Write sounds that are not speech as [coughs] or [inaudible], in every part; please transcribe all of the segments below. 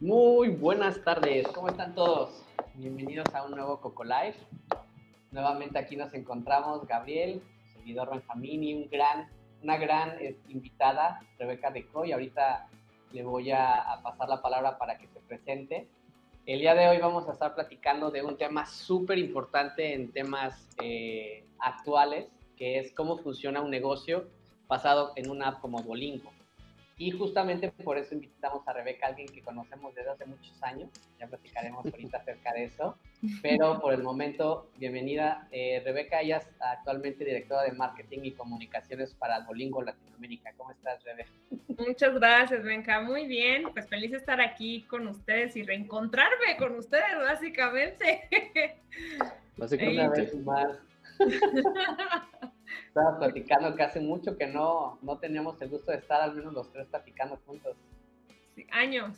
Muy buenas tardes, ¿cómo están todos? Bienvenidos a un nuevo Coco Live. Nuevamente aquí nos encontramos Gabriel, seguidor Benjamín y un gran, una gran eh, invitada, Rebeca de y Ahorita le voy a, a, pasar la palabra para que se presente. El día de hoy vamos a estar platicando de un tema súper importante en temas eh, actuales, que es cómo funciona un negocio basado en una app como Duolingo. Y justamente por eso invitamos a Rebeca, alguien que conocemos desde hace muchos años. Ya platicaremos ahorita acerca de eso. Pero por el momento, bienvenida. Eh, Rebeca, ella es actualmente directora de marketing y comunicaciones para Duolingo Latinoamérica. ¿Cómo estás, Rebeca? Muchas gracias, Benja. Muy bien. Pues feliz de estar aquí con ustedes y reencontrarme con ustedes, básicamente. Básicamente. Una vez más. [laughs] Estaba platicando que hace mucho que no, no teníamos el gusto de estar al menos los tres platicando juntos. Sí, años.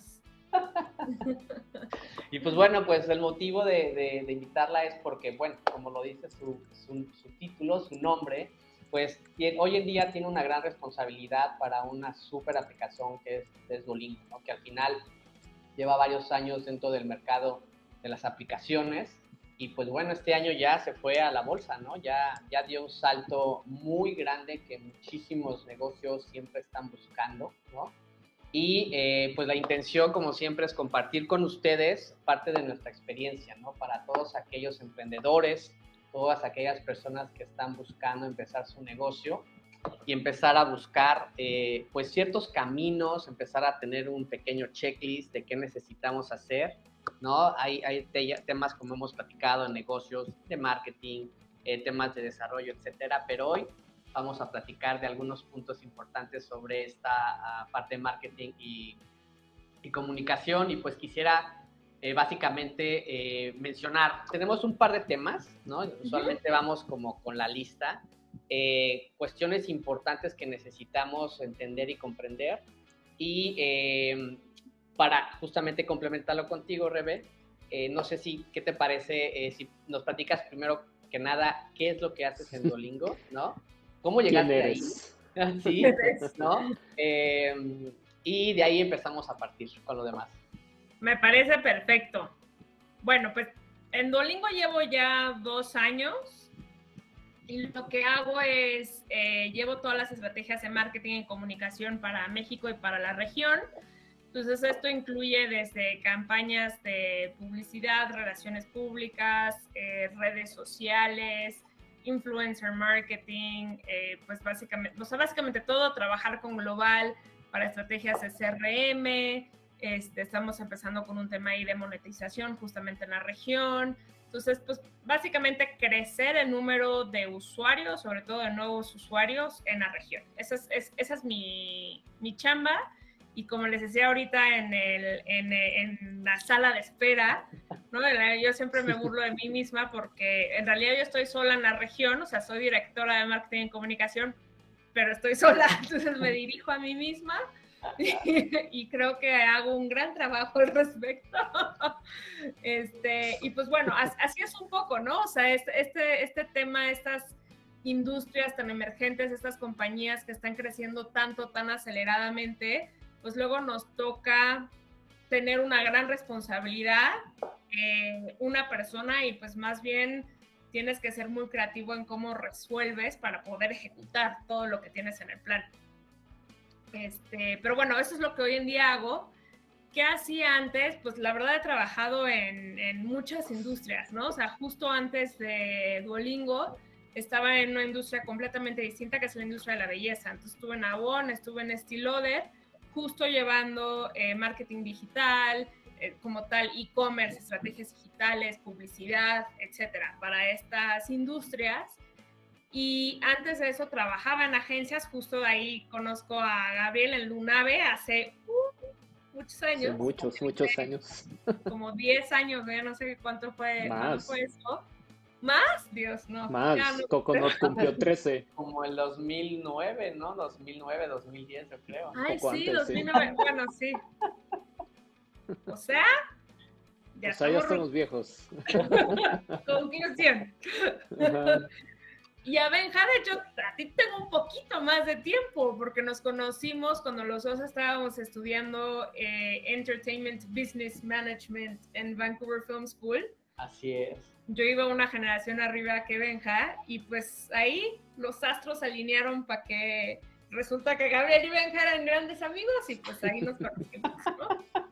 y pues bueno, pues el motivo de, de, invitarla es porque, bueno, como lo dice su, su, título, su nombre, pues hoy en día tiene una gran responsabilidad para una súper aplicación que es, es Duolingo, ¿no? que al final lleva varios años dentro del mercado de las aplicaciones y pues bueno, este año ya se fue a la bolsa, ¿no? Ya, ya dio un salto muy grande que muchísimos negocios siempre están buscando, ¿no? Y eh, pues la intención, como siempre, es compartir con ustedes parte de nuestra experiencia, ¿no? Para todos aquellos emprendedores, todas aquellas personas que están buscando empezar su negocio y empezar a buscar eh, pues ciertos caminos, empezar a tener un pequeño checklist de qué necesitamos hacer ¿no? Hay, hay temas como hemos platicado en negocios, de marketing, eh, temas de desarrollo, etcétera, pero hoy vamos a platicar de algunos puntos importantes sobre esta ah, parte de marketing y, y, comunicación y pues quisiera eh, básicamente eh, mencionar, tenemos un par de temas, ¿no? Usualmente vamos como con la lista, cuestiones importantes que necesitamos entender y comprender y para justamente complementarlo contigo, Rebe, eh, no sé si, ¿qué te parece? Eh, si nos platicas primero que nada, ¿qué es lo que haces en [laughs] Dolingo, no? ¿Cómo llegaste ahí? [laughs] sí, ¿no? Em, y de ahí empezamos a partir con lo demás. Me parece perfecto. Bueno, pues en Duolingo llevo ya dos años y lo que hago es, eh, llevo todas las estrategias de marketing y comunicación para México y para la región. Entonces, esto incluye desde campañas de publicidad, relaciones públicas, eh, redes sociales, influencer marketing, eh, pues básicamente, o sea, básicamente todo, trabajar con global para estrategias de CRM. Este, estamos empezando con un tema ahí de monetización justamente en la región. Entonces, pues básicamente crecer el número de usuarios, sobre todo de nuevos usuarios en la región. Esa es, esa es mi, mi chamba y como les decía ahorita en, el, en, en, la sala de espera, ¿no? yo siempre me burlo de mí misma porque en realidad yo estoy sola en la región, o sea, soy directora de marketing y comunicación, pero estoy sola, [laughs] entonces me dirijo a mí misma [laughs] y, creo que hago un gran trabajo al respecto. [laughs] Este, y pues bueno, así es un poco, ¿no? O sea, este, este, este tema, estas industrias tan emergentes, estas compañías que están creciendo tanto, tan aceleradamente, pues luego nos toca tener una gran responsabilidad, eh, una persona, y pues más bien tienes que ser muy creativo en cómo resuelves para poder ejecutar todo lo que tienes en el plan. Este, pero bueno, eso es lo que hoy en día hago. ¿Qué hacía antes? Pues la verdad he trabajado en, en, muchas industrias, ¿no? O sea, justo antes de Duolingo estaba en una industria completamente distinta que es la industria de la belleza. Entonces estuve en Avon, estuve en Estée Lauder, justo llevando eh, marketing digital, eh, como tal e-commerce, estrategias digitales, publicidad, etcétera, para estas industrias. Y antes de eso trabajaba en agencias, justo ahí conozco a Gabriel en Lunave hace uh, muchos años. muchos, muchos años. Como 10 años, no sé cuánto fue, ¿cuánto fue eso. ¿Más? Dios, no. Más, Coco nos cumplió [laughs] 13. Como el 2009, ¿no? 2009, 2010, yo creo. Ay, sí, 2009, bueno, sí. O sea, ya, o sea, ya estamos viejos. [laughs] Conclusión. Y a Benja, de hecho, a ti tengo un poquito más de tiempo, porque nos conocimos cuando los dos estábamos estudiando eh, Entertainment Business Management en Vancouver Film School. Así es. Yo iba una generación arriba que Benja, y pues ahí los astros se alinearon para que resulta que Gabriel y Benja eran grandes amigos, y pues ahí nos conocimos, ¿no?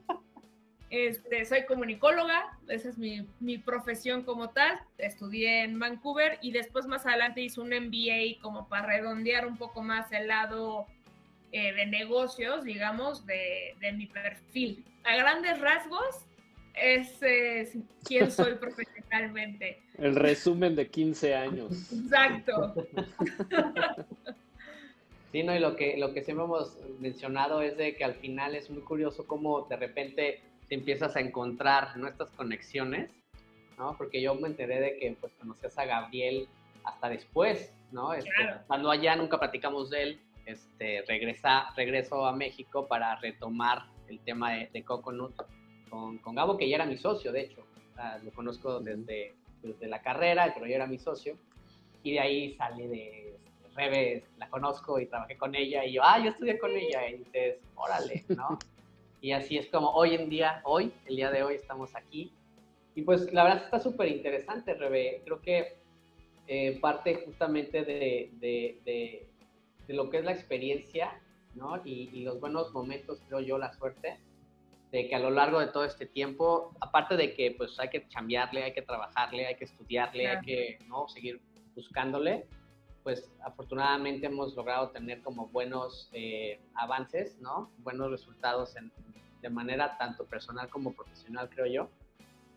Este, soy comunicóloga, esa es mi, mi, profesión como tal. Estudié en Vancouver y después más adelante hice un MBA como para redondear un poco más el lado eh, de negocios, digamos, de, de, mi perfil. A grandes rasgos, ese es quién soy profesionalmente. [laughs] El resumen de 15 años. Exacto. Sí, no, y lo que, lo que siempre hemos mencionado es de que al final es muy curioso cómo de repente te empiezas a encontrar nuestras conexiones, ¿no? Porque yo me enteré de que pues conocías a Gabriel hasta después, ¿no? Este, Cuando allá nunca platicamos de él, este, regresa, regreso a México para retomar el tema de, de Coconut con, con, Gabo, que ya era mi socio, de hecho. lo conozco desde, desde la carrera, pero ya era mi socio. Y de ahí sale de Rebe, la conozco y trabajé con ella. Y yo, ah, yo estudié con ella. Y dices, órale, ¿no? Y así es como hoy en día, hoy, el día de hoy estamos aquí. Y pues la verdad está súper interesante, Rebe. Creo que eh, parte justamente de, de, de, de, lo que es la experiencia, ¿no? Y, y, los buenos momentos, creo yo, la suerte, de que a lo largo de todo este tiempo, aparte de que pues hay que chambearle, hay que trabajarle, hay que estudiarle, claro. hay que, ¿no? Seguir buscándole, pues afortunadamente hemos logrado tener como buenos eh, avances, ¿no? Buenos resultados en, de manera tanto personal como profesional, creo yo.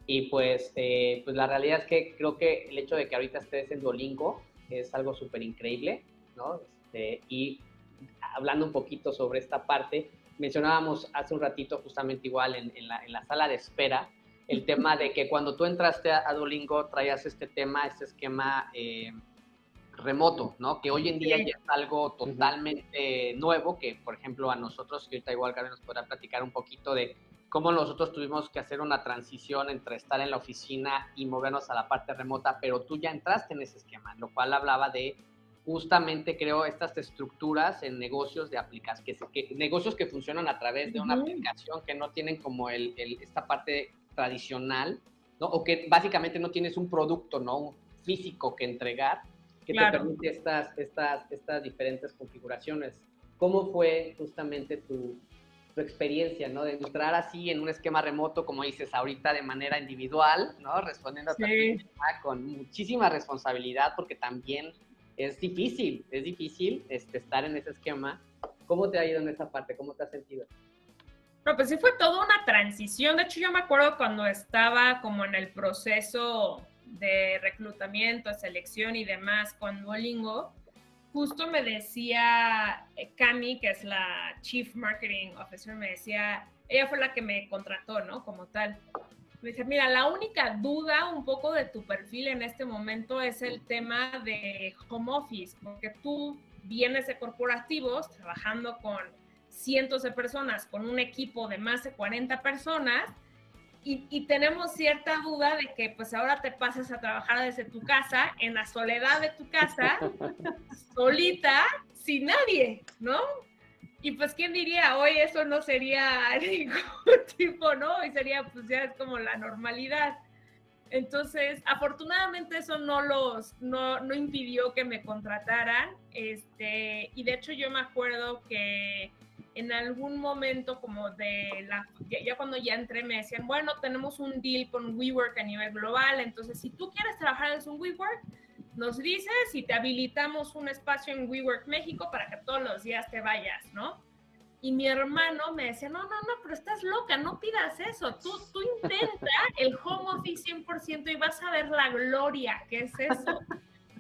Y pues, eh, pues la realidad es que creo que el hecho de que ahorita estés en Duolingo es algo súper increíble, ¿no? Este, y hablando un poquito sobre esta parte, mencionábamos hace un ratito justamente igual en, en, la, en la, sala de espera, el tema de que cuando tú entraste a, a Duolingo traías este tema, este esquema eh, remoto, ¿no? Que hoy en día ya es algo totalmente nuevo, que por ejemplo a nosotros, que ahorita igual Gaby nos podrá platicar un poquito de cómo nosotros tuvimos que hacer una transición entre estar en la oficina y movernos a la parte remota, pero tú ya entraste en ese esquema, lo cual hablaba de justamente creo estas estructuras en negocios de aplicaciones, que, que, negocios que funcionan a través de una uh -huh. aplicación que no tienen como el, el, esta parte tradicional, ¿no? O que básicamente no tienes un producto, ¿no? Un físico que entregar, que claro. te permite estas, estas, estas diferentes configuraciones. ¿Cómo fue justamente tu, tu, experiencia, ¿no? De entrar así en un esquema remoto, como dices ahorita, de manera individual, ¿no? Respondiendo a sí. con muchísima responsabilidad, porque también es difícil, es difícil este, estar en ese esquema. ¿Cómo te ha ido en esa parte? ¿Cómo te has sentido? No, pues sí fue toda una transición. De hecho, yo me acuerdo cuando estaba como en el proceso de reclutamiento, selección y demás con Duolingo, justo me decía eh, Cami, que es la Chief Marketing Officer, me decía, ella fue la que me contrató, ¿no? Como tal. Me dice, mira, la única duda un poco de tu perfil en este momento es el tema de home office, porque tú vienes de corporativos trabajando con cientos de personas, con un equipo de más de 40 personas, y, y, tenemos cierta duda de que pues ahora te pases a trabajar desde tu casa, en la soledad de tu casa, [laughs] solita, sin nadie, ¿no? Y pues, ¿quién diría? Hoy eso no sería [laughs] ningún tipo, ¿no? Y sería, pues ya es como la normalidad. Entonces, afortunadamente eso no los, no, no impidió que me contrataran. Este, y de hecho yo me acuerdo que en algún momento como de la, ya, cuando ya entré me decían, bueno, tenemos un deal con WeWork a nivel global, entonces si tú quieres trabajar en un WeWork, nos dices y te habilitamos un espacio en WeWork México para que todos los días te vayas, ¿no? Y mi hermano me decía, no, no, no, pero estás loca, no pidas eso, tú, tú intenta el home office 100% y vas a ver la gloria que es eso.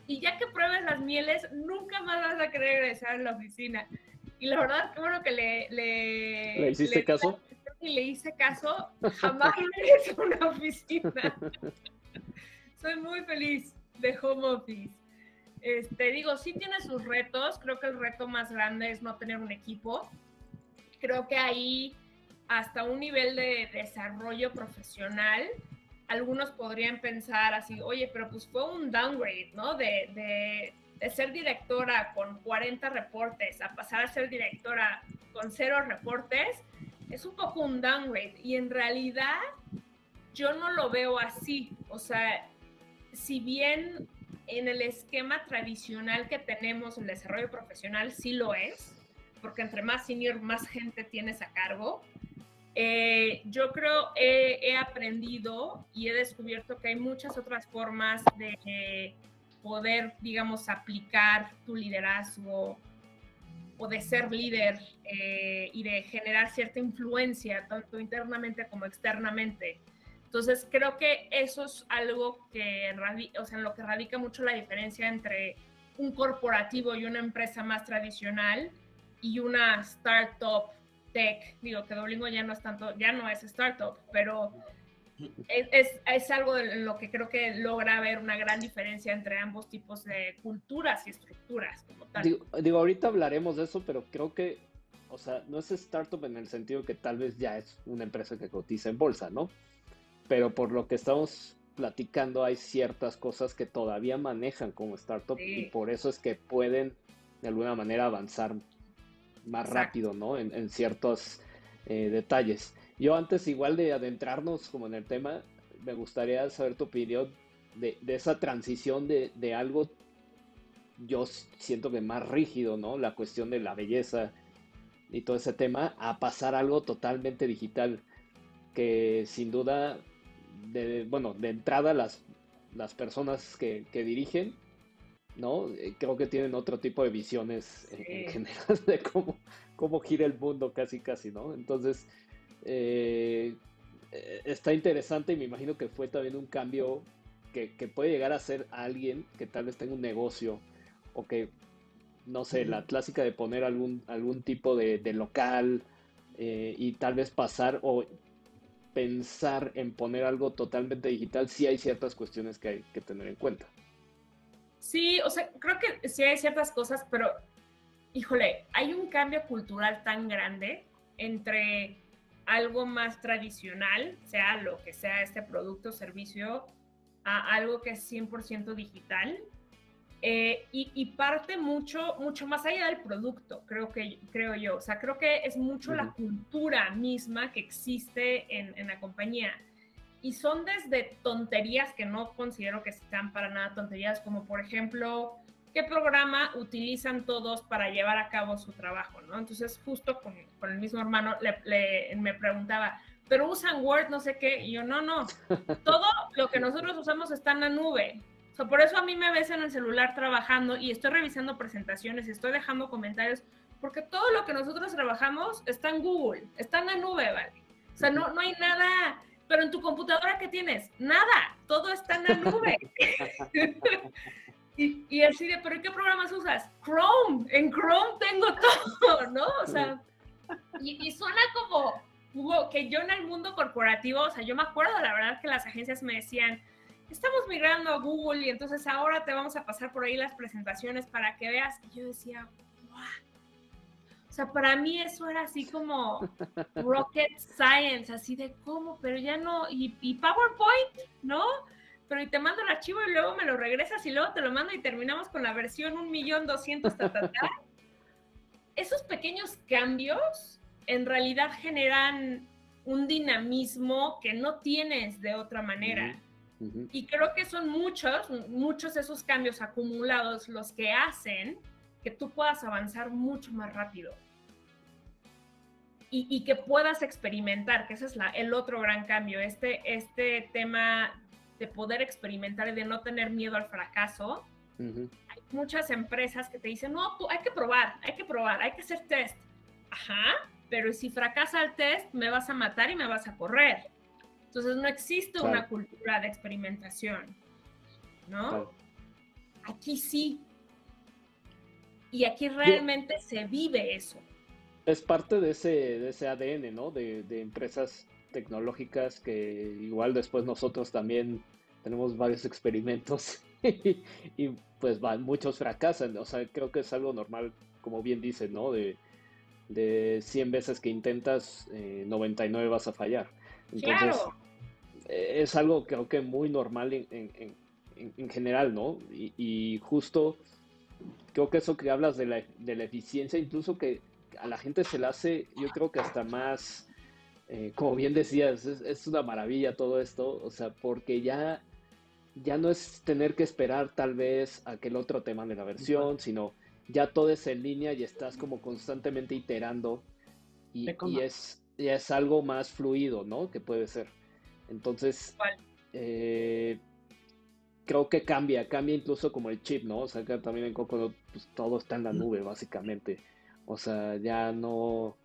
Y ya que pruebes las mieles, nunca más vas a querer regresar a la oficina. Y la verdad, qué bueno que le... ¿Le, ¿Le hiciste le, caso? Y le hice caso, jamás [laughs] regreso a una oficina. Soy muy feliz de home office. Este, digo, sí tiene sus retos, creo que el reto más grande es no tener un equipo. Creo que ahí, hasta un nivel de desarrollo profesional, algunos podrían pensar así, oye, pero pues fue un downgrade, ¿no? De, de, de, ser directora con 40 reportes a pasar a ser directora con cero reportes, es un poco un downgrade. Y en realidad yo no lo veo así. O sea, si bien en el esquema tradicional que tenemos, el desarrollo profesional sí lo es, porque entre más senior, más gente tienes a cargo. Eh, yo creo he, he, aprendido y he descubierto que hay muchas otras formas de eh, poder, digamos, aplicar tu liderazgo o de ser líder eh, y de generar cierta influencia, tanto internamente como externamente. Entonces, creo que eso es algo que, o sea, en lo que radica mucho la diferencia entre un corporativo y una empresa más tradicional y una startup tech. Digo que Duolingo ya no es tanto, ya no es startup, pero es, algo en lo que creo que logra ver una gran diferencia entre ambos tipos de culturas y estructuras. Digo, digo, ahorita hablaremos de eso, pero creo que, o sea, no es startup en el sentido que tal vez ya es una empresa que cotiza en bolsa, ¿no? Pero por lo que estamos platicando hay ciertas cosas que todavía manejan como startup sí. y por eso es que pueden de alguna manera avanzar más Exacto. rápido, ¿no? En, en ciertos eh, detalles. Yo antes igual de adentrarnos como en el tema, me gustaría saber tu opinión de, de esa transición de, de, algo, yo siento que más rígido, ¿no? La cuestión de la belleza y todo ese tema, a pasar a algo totalmente digital, que sin duda de, bueno, de entrada las, las personas que, que, dirigen, ¿no? Eh, creo que tienen otro tipo de visiones sí. en, en, general [laughs] de cómo, cómo gira el mundo casi, casi, ¿no? Entonces, eh, eh, está interesante y me imagino que fue también un cambio que, que, puede llegar a ser alguien que tal vez tenga un negocio o que, no sé, la clásica de poner algún, algún tipo de, de local eh, y tal vez pasar o pensar en poner algo totalmente digital, sí hay ciertas cuestiones que hay que tener en cuenta. Sí, o sea, creo que sí hay ciertas cosas, pero híjole, hay un cambio cultural tan grande entre algo más tradicional, sea lo que sea este producto o servicio, a algo que es 100% digital. Eh, y, y, parte mucho, mucho más allá del producto, creo, que, creo yo. O sea, creo que es mucho uh -huh. la cultura misma que existe en, en, la compañía. Y son desde tonterías que no considero que sean para nada tonterías, como por ejemplo, qué programa utilizan todos para llevar a cabo su trabajo, ¿no? Entonces, justo con, con el mismo hermano le, le, me preguntaba, pero usan Word, no sé qué, y yo, no, no, [laughs] todo lo que nosotros usamos está en la nube, o sea, por eso a mí me ves en el celular trabajando y estoy revisando presentaciones estoy dejando comentarios, porque todo lo que nosotros trabajamos está en Google, está en la nube, ¿vale? O sea, no, no hay nada, pero en tu computadora, ¿qué tienes? Nada, todo está en la nube. [laughs] y, y, así de, ¿pero qué programas usas? Chrome, en Chrome tengo todo, ¿no? O sea, y, y suena como, como que yo en el mundo corporativo, o sea, yo me acuerdo, la verdad, que las agencias me decían, estamos migrando a Google y entonces ahora te vamos a pasar por ahí las presentaciones para que veas. Y yo decía, wow. O sea, para mí eso era así como [laughs] rocket science, así de cómo, pero ya no, y, y PowerPoint, ¿no? Pero y te mando el archivo y luego me lo regresas y luego te lo mando y terminamos con la versión un millón doscientos, ta, ta, ta. Esos pequeños cambios en realidad generan un dinamismo que no tienes de otra manera. Y creo que son muchos, muchos esos cambios acumulados los que hacen que tú puedas avanzar mucho más rápido. Y, y que puedas experimentar, que ese es la, el otro gran cambio, este, este tema de poder experimentar y de no tener miedo al fracaso. Uh -huh. Hay muchas empresas que te dicen, no, tú, hay que probar, hay que probar, hay que hacer test. Ajá, pero si fracasa el test, me vas a matar y me vas a correr. Entonces no existe claro. una cultura de experimentación, ¿no? Claro. Aquí sí. Y aquí realmente Yo, se vive eso. Es parte de ese, de ese ADN, ¿no? De, de, empresas tecnológicas que igual después nosotros también tenemos varios experimentos [laughs] y, y, pues van, muchos fracasan. O sea, creo que es algo normal, como bien dice, ¿no? De, de 100 veces que intentas, eh, 99 vas a fallar. Entonces, claro es algo creo que muy normal en, en, general, ¿no? Y, justo creo que eso que hablas de la, de la, eficiencia, incluso que a la gente se le hace, yo creo que hasta más, eh, como bien decías, es, es, una maravilla todo esto, o sea, porque ya, ya no es tener que esperar tal vez a que el otro te mande la versión, sino ya todo es en línea y estás como constantemente iterando y, y es, es algo más fluido, ¿no? Que puede ser. Entonces, eh, creo que cambia, cambia incluso como el chip, ¿no? O sea, que también en Coco pues, todo está en la nube, básicamente. O sea, ya no,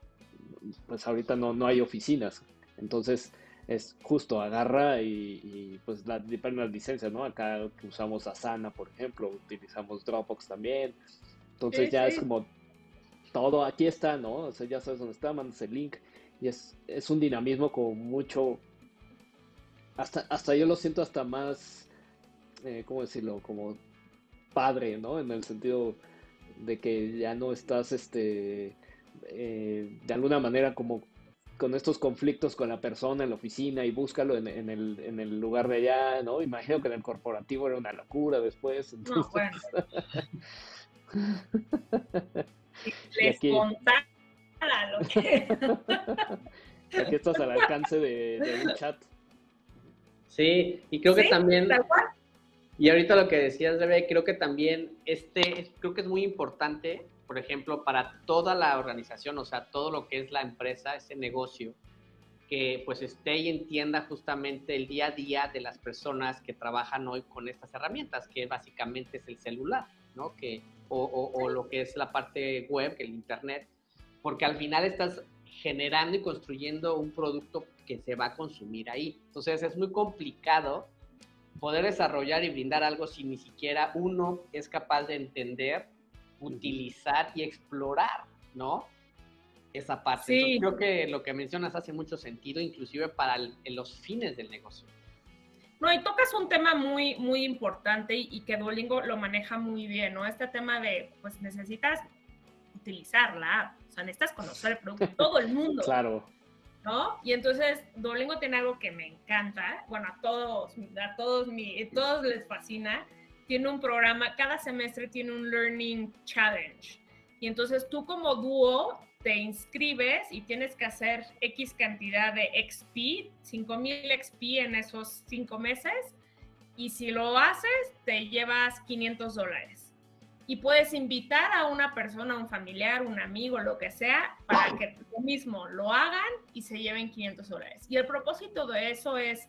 pues ahorita no, no hay oficinas. Entonces, es justo, agarra y, pues la, depende las licencias, ¿no? Acá usamos Asana, por ejemplo, utilizamos Dropbox también. Entonces ya es como todo aquí está, ¿no? O sea, ya sabes dónde está, mandas el link. Y es, es un dinamismo como mucho. Hasta, hasta yo lo siento hasta más eh, ¿cómo decirlo? Como padre, ¿no? En el sentido de que ya no estás, este, eh, de alguna manera como con estos conflictos con la persona en la oficina y búscalo en, el, en el lugar de allá, ¿no? Imagino que en el corporativo era una locura después. No, bueno. [laughs] Les aquí... contara lo que... [laughs] aquí estás al alcance de, un chat. Sí, y creo que también... Y ahorita lo que decías, Rebe, creo que también este, creo que es muy importante, por ejemplo, para toda la organización, o sea, todo lo que es la empresa, ese negocio, que pues esté y entienda justamente el día a día de las personas que trabajan hoy con estas herramientas, que básicamente es el celular, ¿no? Que, o, o lo que es la parte web, el internet, porque al final estás generando y construyendo un producto que se va a consumir ahí. Entonces es muy complicado poder desarrollar y brindar algo si ni siquiera uno es capaz de entender, utilizar y explorar, ¿no? Esa parte. Sí. creo que lo que mencionas hace mucho sentido, inclusive para los fines del negocio. No, y tocas un tema muy, muy importante y, y, que Duolingo lo maneja muy bien, ¿no? Este tema de, pues necesitas utilizarla, o sea, necesitas conocer el producto, [laughs] todo el mundo. Claro ¿no? Y entonces Duolingo tiene algo que me encanta, bueno, a todos, a todos, mi, todos les fascina, tiene un programa, cada semestre tiene un Learning Challenge. Y entonces tú como dúo te inscribes y tienes que hacer X cantidad de XP, 5000 XP en esos cinco meses. Y si lo haces, te llevas 500 dólares y puedes invitar a una persona, un familiar, un amigo, lo que sea, para que tú mismo lo hagan y se lleven 500 dólares. Y el propósito de eso es,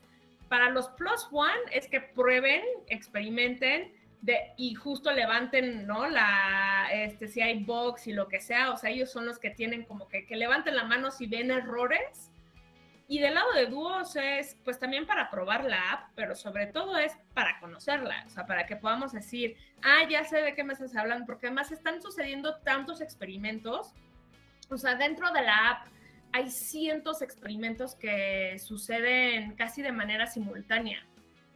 para los Plus One, es que prueben, experimenten de, y justo levanten, ¿no? La, este, si hay bugs y lo que sea, o sea, ellos son los que tienen como que, que levanten la mano si ven errores y del lado de dúos es pues también para probar la app, pero sobre todo es para conocerla, o sea, para que podamos decir, ah, ya sé de qué me estás hablando, porque además están sucediendo tantos experimentos, o sea, dentro de la app hay cientos de experimentos que suceden casi de manera simultánea,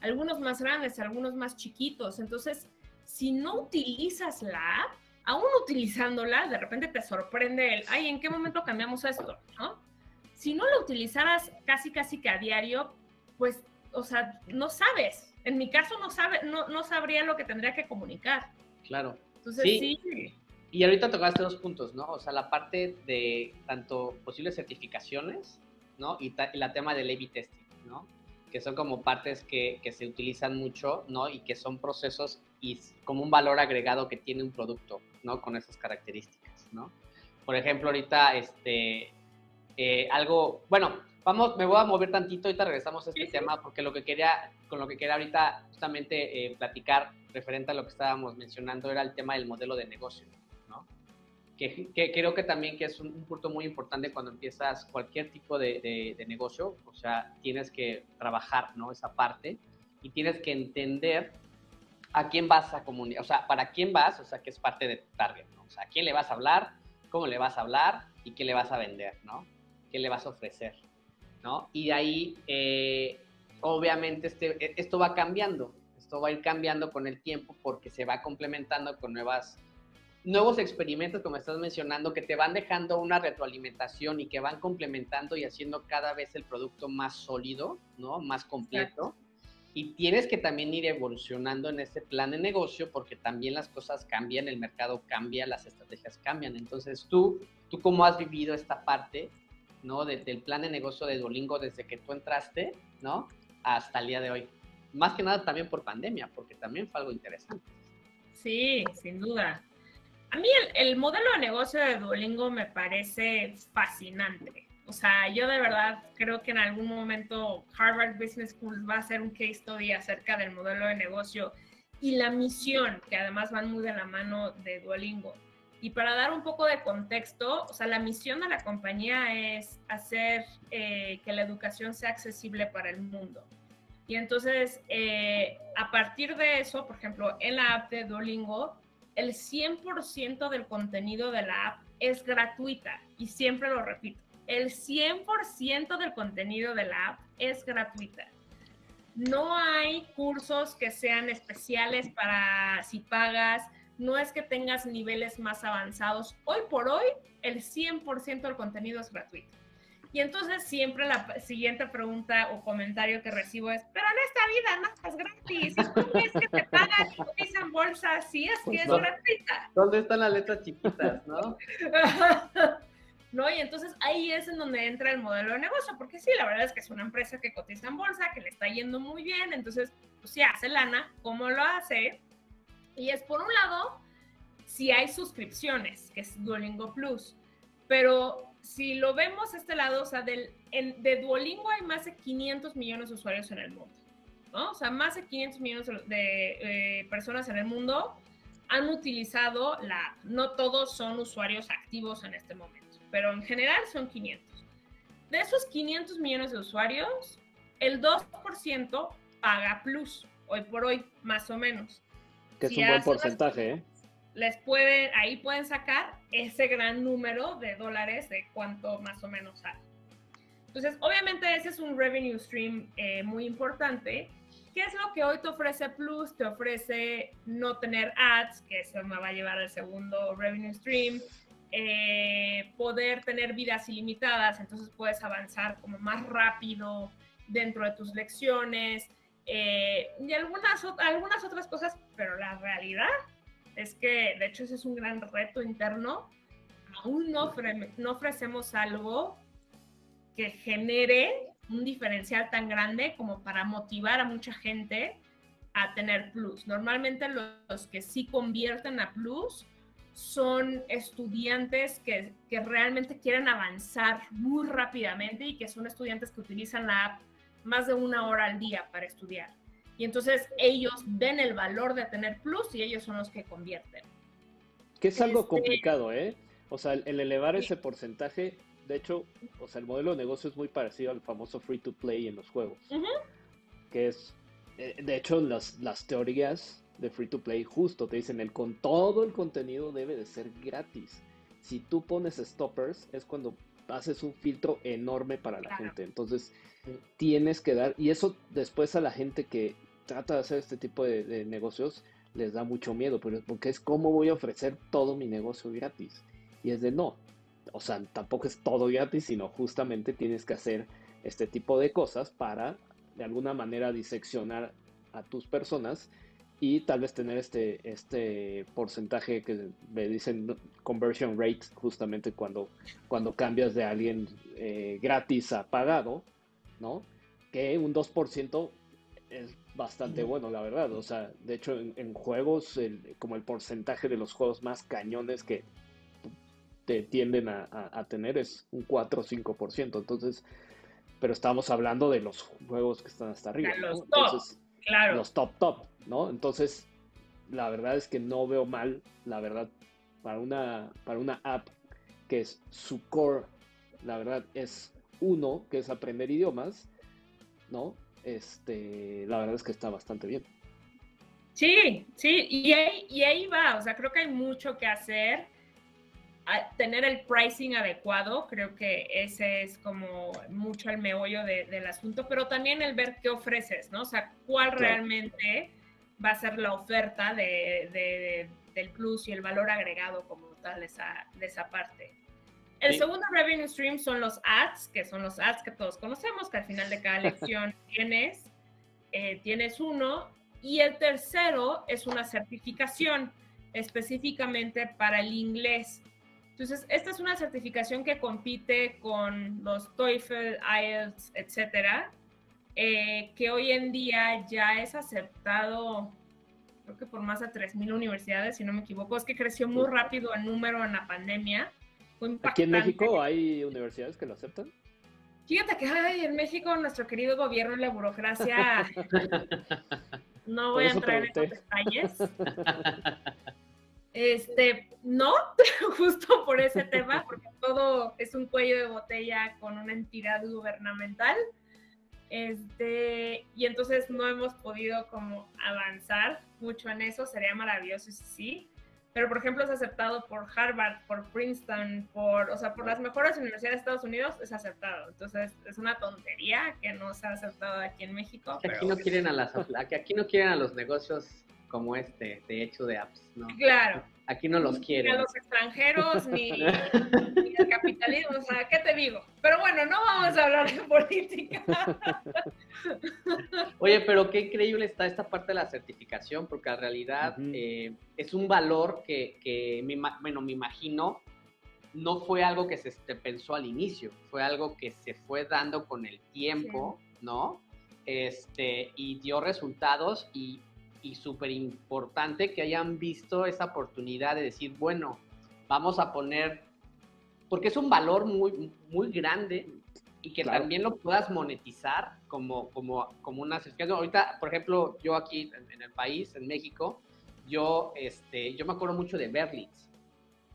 algunos más grandes, algunos más chiquitos, entonces, si no utilizas la app, aún utilizándola, de repente te sorprende el, ay, ¿en qué momento cambiamos esto? ¿no? Si no lo utilizaras casi casi que a diario, pues, o sea, no sabes. En mi caso no sabe, no, no sabría lo que tendría que comunicar. Claro. Entonces sí. Y ahorita tocaste dos puntos, ¿no? O sea, la parte de tanto posibles certificaciones, ¿no? Y, y la tema del A-B testing, ¿no? Que son como partes que, que, se utilizan mucho, ¿no? Y que son procesos y como un valor agregado que tiene un producto, ¿no? Con esas características, ¿no? Por ejemplo, ahorita, este, eh, algo, bueno, vamos, me voy a mover tantito, ahorita regresamos a este tema, porque lo que quería, con lo que quería ahorita justamente eh, platicar referente a lo que estábamos mencionando era el tema del modelo de negocio, ¿no? Que, creo que también que es un, punto muy importante cuando empiezas cualquier tipo de, de, negocio, o sea, tienes que trabajar, ¿no? Esa parte y tienes que entender a quién vas a comunicar, o sea, para quién vas, o sea, que es parte de tu target, ¿no? O sea, a quién le vas a hablar, cómo le vas a hablar y qué le vas a vender, ¿no? Qué le vas a ofrecer, ¿no? Y de ahí, eh, obviamente, este, e, esto va cambiando, esto va a ir cambiando con el tiempo porque se va complementando con nuevas nuevos experimentos, como estás mencionando, que te van dejando una retroalimentación y que van complementando y haciendo cada vez el producto más sólido, ¿no? Más completo. Y tienes que también ir evolucionando en ese plan de negocio porque también las cosas cambian, el mercado cambia, las estrategias cambian. Entonces tú, tú cómo has vivido esta parte, ¿no? Desde el plan de negocio de Duolingo desde que tú entraste, ¿no? Hasta el día de hoy. Más que nada también por pandemia, porque también fue algo interesante. Sí, sin duda. A mí el, modelo de negocio de Duolingo me parece fascinante. O sea, yo de verdad creo que en algún momento Harvard Business School va a hacer un case study acerca del modelo de negocio y la misión, que además van muy de la mano de Duolingo. Y para dar un poco de contexto, o sea, la misión de la compañía es hacer eh, que la educación sea accesible para el mundo. Y entonces, eh, a partir de eso, por ejemplo, en la app de Duolingo, el 100% del contenido de la app es gratuita y siempre lo repito, el 100% del contenido de la app es gratuita. No hay cursos que sean especiales para si pagas, no es que tengas niveles más avanzados. Hoy por hoy, el 100% del contenido es gratuito. Y entonces siempre la siguiente pregunta o comentario que recibo es, pero en esta vida nada es gratis. ¿Y tú ves que te pagan y utilizan bolsa? Sí, es que es gratuita. ¿Dónde están las letras chiquitas, no? [laughs] ¿no? Y entonces ahí es en donde entra el modelo de negocio, porque sí, la verdad es que es una empresa que cotiza en bolsa, que le está yendo muy bien, entonces, pues sí, hace lana, ¿cómo lo hace? Y es por un lado, si hay suscripciones, que es Duolingo Plus, pero si lo vemos este lado, o sea, del, de Duolingo hay más de 500 millones de usuarios en el mundo, ¿no? O sea, más de 500 millones de eh, personas en el mundo han utilizado la app. No todos son usuarios activos en este momento, pero en general son 500. De esos 500 millones de usuarios, el 2% paga Plus, hoy por hoy, más o menos. Que es un buen porcentaje, ¿eh? les pueden, ahí pueden sacar ese gran número de dólares de cuánto más o menos sale. Entonces, obviamente ese es un revenue stream eh, muy importante. ¿Qué es lo que hoy te ofrece Plus? Te ofrece no tener ads, que eso me va a llevar al segundo revenue stream. Eh, poder tener vidas ilimitadas, entonces puedes avanzar como más rápido dentro de tus lecciones eh, y algunas, algunas otras cosas, pero la realidad es que, de hecho, ese es un gran reto interno. Aún no, no ofrecemos algo que genere un diferencial tan grande como para motivar a mucha gente a tener plus. Normalmente los que sí convierten a plus son estudiantes que, que, realmente quieren avanzar muy rápidamente y que son estudiantes que utilizan la app más de una hora al día para estudiar. Y entonces ellos ven el valor de tener plus y ellos son los que convierten. Que es algo este, complicado, ¿eh? O sea, el, elevar ese porcentaje, de hecho, o sea, el modelo de negocio es muy parecido al famoso free to play en los juegos. Que es, eh, de hecho, las, las teorías de free to play justo te dicen el con todo el contenido debe de ser gratis. Si tú pones stoppers es cuando haces un filtro enorme para la gente. Entonces, tienes que dar, y eso después a la gente que trata de hacer este tipo de, negocios les da mucho miedo, pero porque es cómo voy a ofrecer todo mi negocio gratis. Y es de no, o sea, tampoco es todo gratis, sino justamente tienes que hacer este tipo de cosas para de alguna manera diseccionar a tus personas y tal vez tener este, este porcentaje que me dicen conversion rate justamente cuando, cuando cambias de alguien eh, gratis a pagado, ¿no? Que un 2% es bastante bueno, la verdad. O sea, de hecho, en, juegos, como el porcentaje de los juegos más cañones que te tienden a, tener es un 4 o 5%. Entonces, pero estamos hablando de los juegos que están hasta arriba. Los top, claro. Los top, top, ¿no? Entonces, la verdad es que no veo mal, la verdad, para una, para una app que es su core, la verdad es uno, que es aprender idiomas, ¿no? Este, la verdad es que está bastante bien. Sí, sí, y ahí, y ahí va, o sea, creo que hay mucho que hacer. tener el pricing adecuado, creo que ese es como mucho el meollo del asunto, pero también el ver qué ofreces, ¿no? O sea, cuál realmente va a ser la oferta de, del plus y el valor agregado como tal de esa, de esa parte. El segundo revenue stream son los ads, que son los ads que todos conocemos, que al final de cada [laughs] lección tienes, eh, tienes uno. Y el tercero es una certificación específicamente para el inglés. Entonces, esta es una certificación que compite con los TOEFL, IELTS, etcétera, eh, que hoy en día ya es aceptado, creo que por más de 3.000 universidades, si no me equivoco. Es que creció muy rápido el número en la pandemia. ¿Aquí en México hay universidades que lo aceptan? Fíjate que ay, en México nuestro querido gobierno y la burocracia [laughs] no voy a entrar en esos detalles. [laughs] Este, no, [laughs] justo por ese tema, porque todo es un cuello de botella con una entidad gubernamental. Este, y entonces no hemos podido como avanzar mucho en eso, sería maravilloso si sí. Pero por ejemplo es aceptado por Harvard, por Princeton, por, o sea, por las mejores universidades de Estados Unidos es aceptado. Entonces es una tontería que no se ha aceptado aquí en México. Aquí no quieren a las, [laughs] aquí no quieren a los negocios como este, de hecho de apps, ¿no? Claro. Aquí no los quieren. Ni a los extranjeros, [laughs] ni, ni el capitalismo, o sea, ¿qué te digo? Pero bueno, no vamos a hablar de política. [laughs] Oye, pero qué increíble está esta parte de la certificación, porque en realidad eh, es un valor que, que bueno, me imagino, no fue algo que se pensó al inicio, fue algo que se fue dando con el tiempo, ¿no? Este, y dio resultados y y súper importante que hayan visto esa oportunidad de decir, bueno, vamos a poner, porque es un valor muy, muy grande y que también lo puedas monetizar como, como, como una certificación. Ahorita, por ejemplo, yo aquí en, el país, en México, yo, este, yo me acuerdo mucho de Berlitz,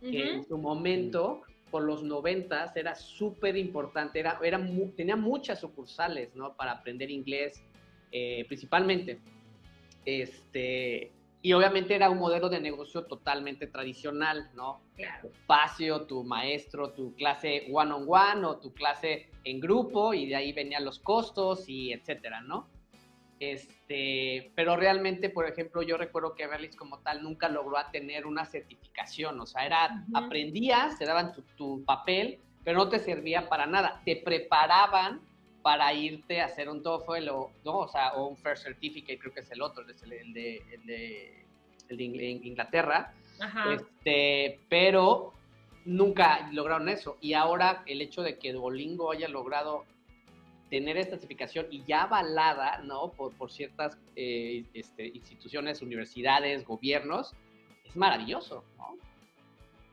que en su momento, por los noventas, era súper importante, era, era, tenía muchas sucursales, ¿no? Para aprender inglés, eh, principalmente. Este, y obviamente era un modelo de negocio totalmente tradicional, ¿no? Claro. Tu espacio, tu maestro, tu clase one on one o tu clase en grupo y de ahí venían los costos y etcétera, ¿no? Este, pero realmente, por ejemplo, yo recuerdo que Berlitz como tal nunca logró tener una certificación, o sea, era, aprendías, te daban tu, tu papel, pero no te servía para nada, te preparaban para irte a hacer un TOEFL o, ¿no? o, sea, o un First Certificate, creo que es el otro, es el, de, el, de, el de Inglaterra. Este, pero nunca lograron eso. Y ahora el hecho de que Duolingo haya logrado tener esta certificación y ya avalada, ¿no? Por, por ciertas eh, este, instituciones, universidades, gobiernos, es maravilloso, ¿no?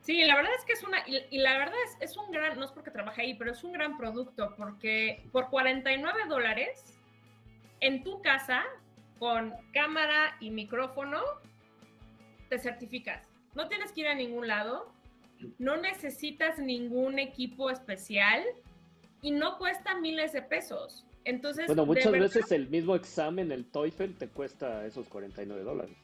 Sí, la verdad es que es una, y, la verdad es, es, un gran, no es porque trabaje ahí, pero es un gran producto porque por 49 dólares en tu casa, con cámara y micrófono, te certificas. No tienes que ir a ningún lado, no necesitas ningún equipo especial y no cuesta miles de pesos. Entonces, bueno, muchas veces el mismo examen, el TOEFL, te cuesta esos 49 dólares.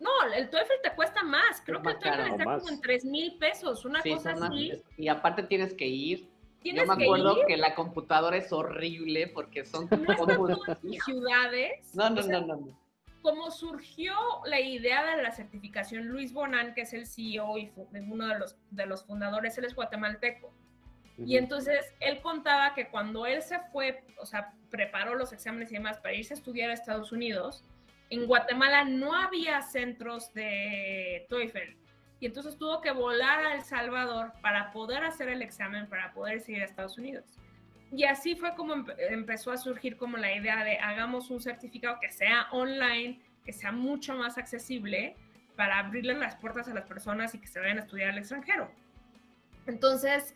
No, el TOEFL te cuesta más. Creo que el TOEFL está como en 3 mil pesos, una cosa así. y aparte tienes que ir. Yo me acuerdo que, la computadora es horrible porque son como ciudades. No, no, no, no, Como surgió la idea de la certificación, Luis Bonan, que es el CEO y uno de los, de los fundadores, él es guatemalteco. Y entonces él contaba que cuando él se fue, o sea, preparó los exámenes y demás para irse a estudiar a Estados Unidos, en Guatemala no había centros de TOEFL y entonces tuvo que volar a El Salvador para poder hacer el examen, para poder seguir a Estados Unidos. Y así fue como empezó a surgir como la idea de hagamos un certificado que sea online, que sea mucho más accesible para abrirle las puertas a las personas y que se vayan a estudiar al extranjero. Entonces,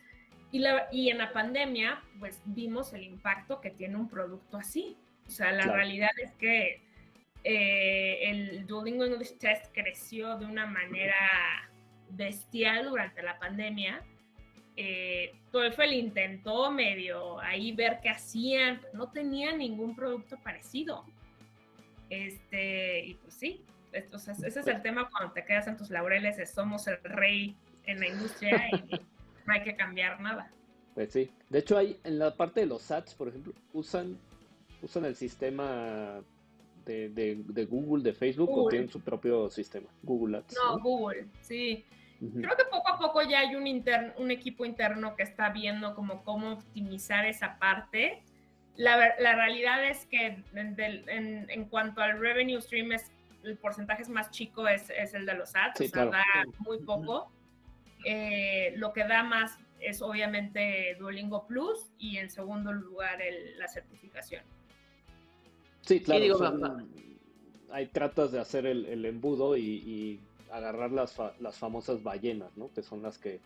y, y en la pandemia, pues vimos el impacto que tiene un producto así. O sea, la realidad es que eh, el Duolingo English Test creció de una manera bestial durante la pandemia. Eh, TOEFL intentó medio ahí ver qué hacían, no tenía ningún producto parecido. Este, y pues sí, ese es el tema cuando te quedas en tus laureles de somos el rey en la industria y no hay que cambiar nada. Pues sí, de hecho hay en la parte de los SATs, por ejemplo, usan, usan el sistema de, Google, de Facebook, o tienen su propio sistema? Google Ads. No, Google, sí. Creo que poco a poco ya hay un, un equipo interno que está viendo como cómo optimizar esa parte. La, la realidad es que en, en, cuanto al revenue stream, es, el porcentaje es más chico es, es el de los ads, o sea, da muy poco. Eh, lo que da más es obviamente Duolingo Plus y en segundo lugar el, la certificación. Sí, claro. hay tratas de hacer el, embudo y, agarrar las, las famosas ballenas, ¿no? Que son las que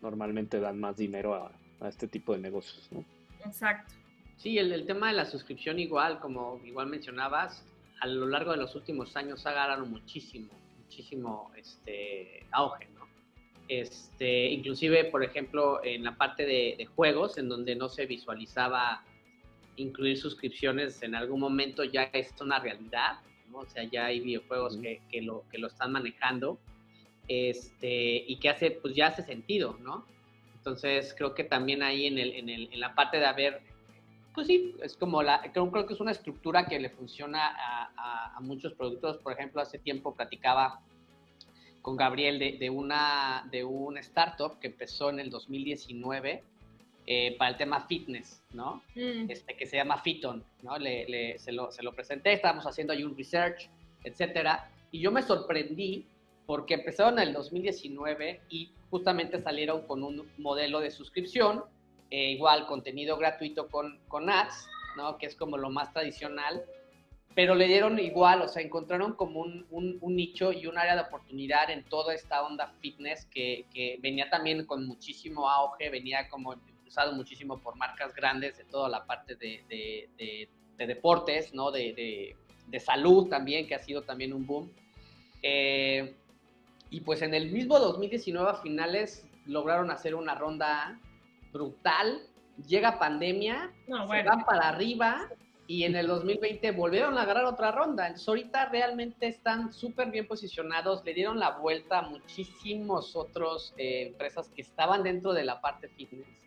normalmente dan más dinero a, este tipo de negocios, ¿no? Exacto. Sí, el, tema de la suscripción igual, como igual mencionabas, a lo largo de los últimos años ha agarrado muchísimo, muchísimo este, auge, ¿no? Este, inclusive, por ejemplo, en la parte de, juegos, en donde no se visualizaba incluir suscripciones, en algún momento ya es una realidad, ¿no? O sea, ya hay videojuegos que, que, lo, que lo están manejando, este, y que hace, pues ya hace sentido, ¿no? Entonces, creo que también ahí en, el, en, el, en la parte de haber, pues sí, es como la, creo, creo que es una estructura que le funciona a, a muchos productos. Por ejemplo, hace tiempo platicaba con Gabriel de, de, una, de un startup que empezó en el 2019 eh, para el tema fitness, ¿no? Mm. Este, que se llama Fiton, ¿no? Le, le, se, lo, se, lo, presenté, estábamos haciendo ahí un research, etcétera, y yo me sorprendí porque empezaron en el 2019 y justamente salieron con un modelo de suscripción, eh, igual contenido gratuito con, con ads, ¿no? Que es como lo más tradicional, pero le dieron igual, o sea, encontraron como un, un, nicho y un área de oportunidad en toda esta onda fitness que, que, venía también con muchísimo auge, venía como impulsado muchísimo por marcas grandes de toda la parte de, de, de, deportes, ¿no? De, salud también, que ha sido también un boom. Eh, y pues en el mismo 2019 a finales lograron hacer una ronda brutal, llega pandemia, se van para arriba y en el 2020 volvieron a agarrar otra ronda. Entonces ahorita realmente están súper bien posicionados, le dieron la vuelta a muchísimos otros eh, empresas que estaban dentro de la parte fitness,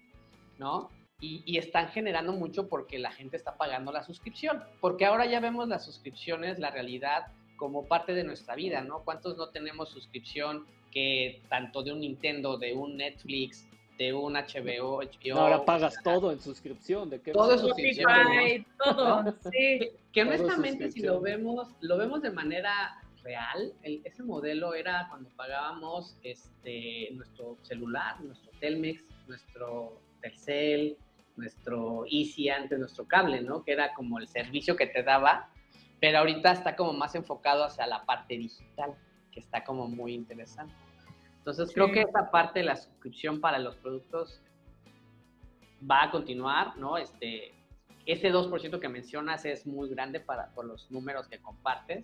¿no? Y, y, están generando mucho porque la gente está pagando la suscripción, porque ahora ya vemos las suscripciones, la realidad como parte de nuestra vida, ¿no? ¿Cuántos no tenemos suscripción que tanto de un Nintendo, de un Netflix, de un HBO, HBO. ahora pagas todo en suscripción, ¿de qué? Todo es suscripción. todo, sí. Que honestamente si lo vemos, lo vemos de manera real, ese modelo era cuando pagábamos este, nuestro celular, nuestro Telmex, nuestro Telcel, nuestro Easy antes, nuestro cable, ¿no? Que era como el servicio que te daba, pero ahorita está como más enfocado hacia la parte digital, que está como muy interesante. Entonces creo que esa parte de la suscripción para los productos va a continuar, ¿no? Este, ese 2% que mencionas es muy grande para, por los números que compartes.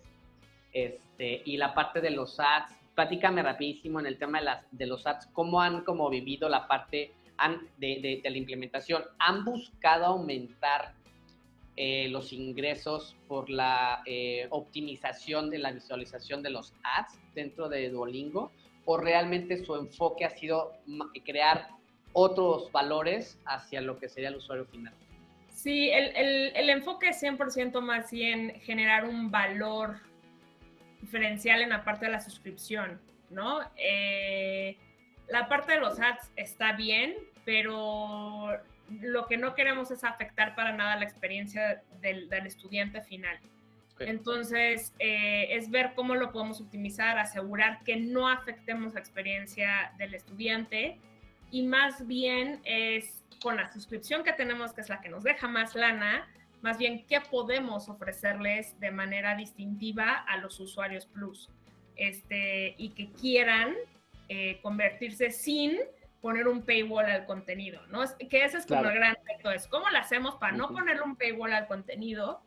Este, y la parte de los ads, platícame rapidísimo en el tema de, las, de los ads, ¿cómo han como vivido la parte de, de, la implementación? ¿Han buscado aumentar eh, los ingresos por la eh, optimización de la visualización de los ads dentro de Duolingo? o realmente su enfoque ha sido crear otros valores hacia lo que sería el usuario final? Sí, el, el, el enfoque es 100% más bien generar un valor diferencial en la parte de la suscripción, ¿no? Eh, la parte de los ads está bien, pero lo que no queremos es afectar para nada la experiencia del, del estudiante final. Entonces, eh, es ver cómo lo podemos optimizar, asegurar que no afectemos la experiencia del estudiante y más bien es con la suscripción que tenemos, que es la que nos deja más lana, más bien qué podemos ofrecerles de manera distintiva a los usuarios Plus este, y que quieran eh, convertirse sin poner un paywall al contenido, ¿no? Que ese es como el gran reto, es cómo lo hacemos para no ponerle un paywall al contenido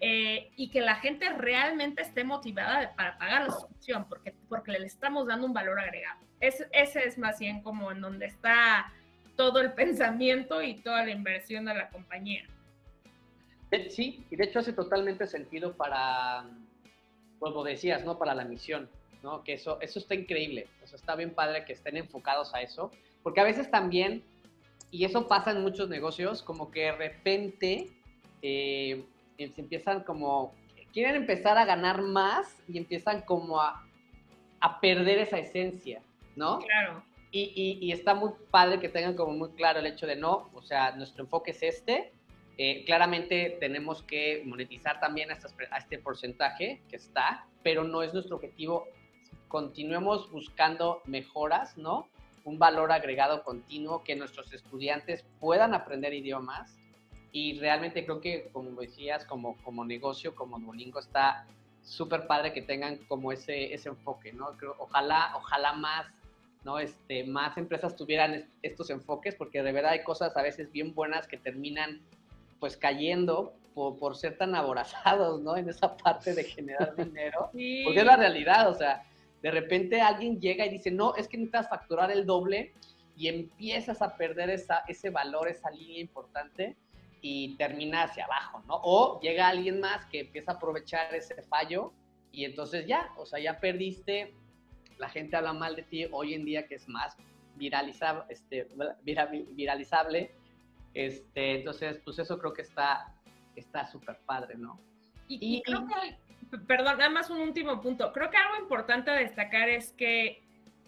eh, y que la gente realmente esté motivada para pagar la suscripción, porque, porque le estamos dando un valor agregado. Es, ese es más bien como en donde está todo el [laughs] pensamiento y toda la inversión de la compañía. Sí, y de hecho hace totalmente sentido para, como decías, ¿no? Para la misión, ¿no? Que eso, eso está increíble, eso está bien padre que estén enfocados a eso, porque a veces también, y eso pasa en muchos negocios, como que de repente... Eh, se empiezan como quieren empezar a ganar más y empiezan como a, a perder esa esencia, ¿no? Claro. Y, y, y, está muy padre que tengan como muy claro el hecho de no, o sea, nuestro enfoque es este. Eh, claramente tenemos que monetizar también a, estas, a, este porcentaje que está, pero no es nuestro objetivo. Continuemos buscando mejoras, ¿no? Un valor agregado continuo, que nuestros estudiantes puedan aprender idiomas. Y realmente creo que, como decías, como, como negocio, como Duolingo, está súper padre que tengan como ese, ese enfoque, ¿no? Creo, ojalá, ojalá más ¿no? Este, más empresas tuvieran estos enfoques, porque de verdad hay cosas a veces bien buenas que terminan pues cayendo por, por ser tan aborazados, ¿no? En esa parte de generar [laughs] dinero, Sí. porque es la realidad, o sea, de repente alguien llega y dice, no, es que necesitas facturar el doble y empiezas a perder esa, ese valor, esa línea importante y termina hacia abajo, ¿no? O llega alguien más que empieza a aprovechar ese fallo y entonces ya, o sea, ya perdiste la gente habla mal de ti hoy en día que es más viralizable, este, vira, viralizable, este, entonces pues eso creo que está está súper padre, ¿no? Y, y creo que, perdón, nada más un último punto, creo que algo importante a destacar es que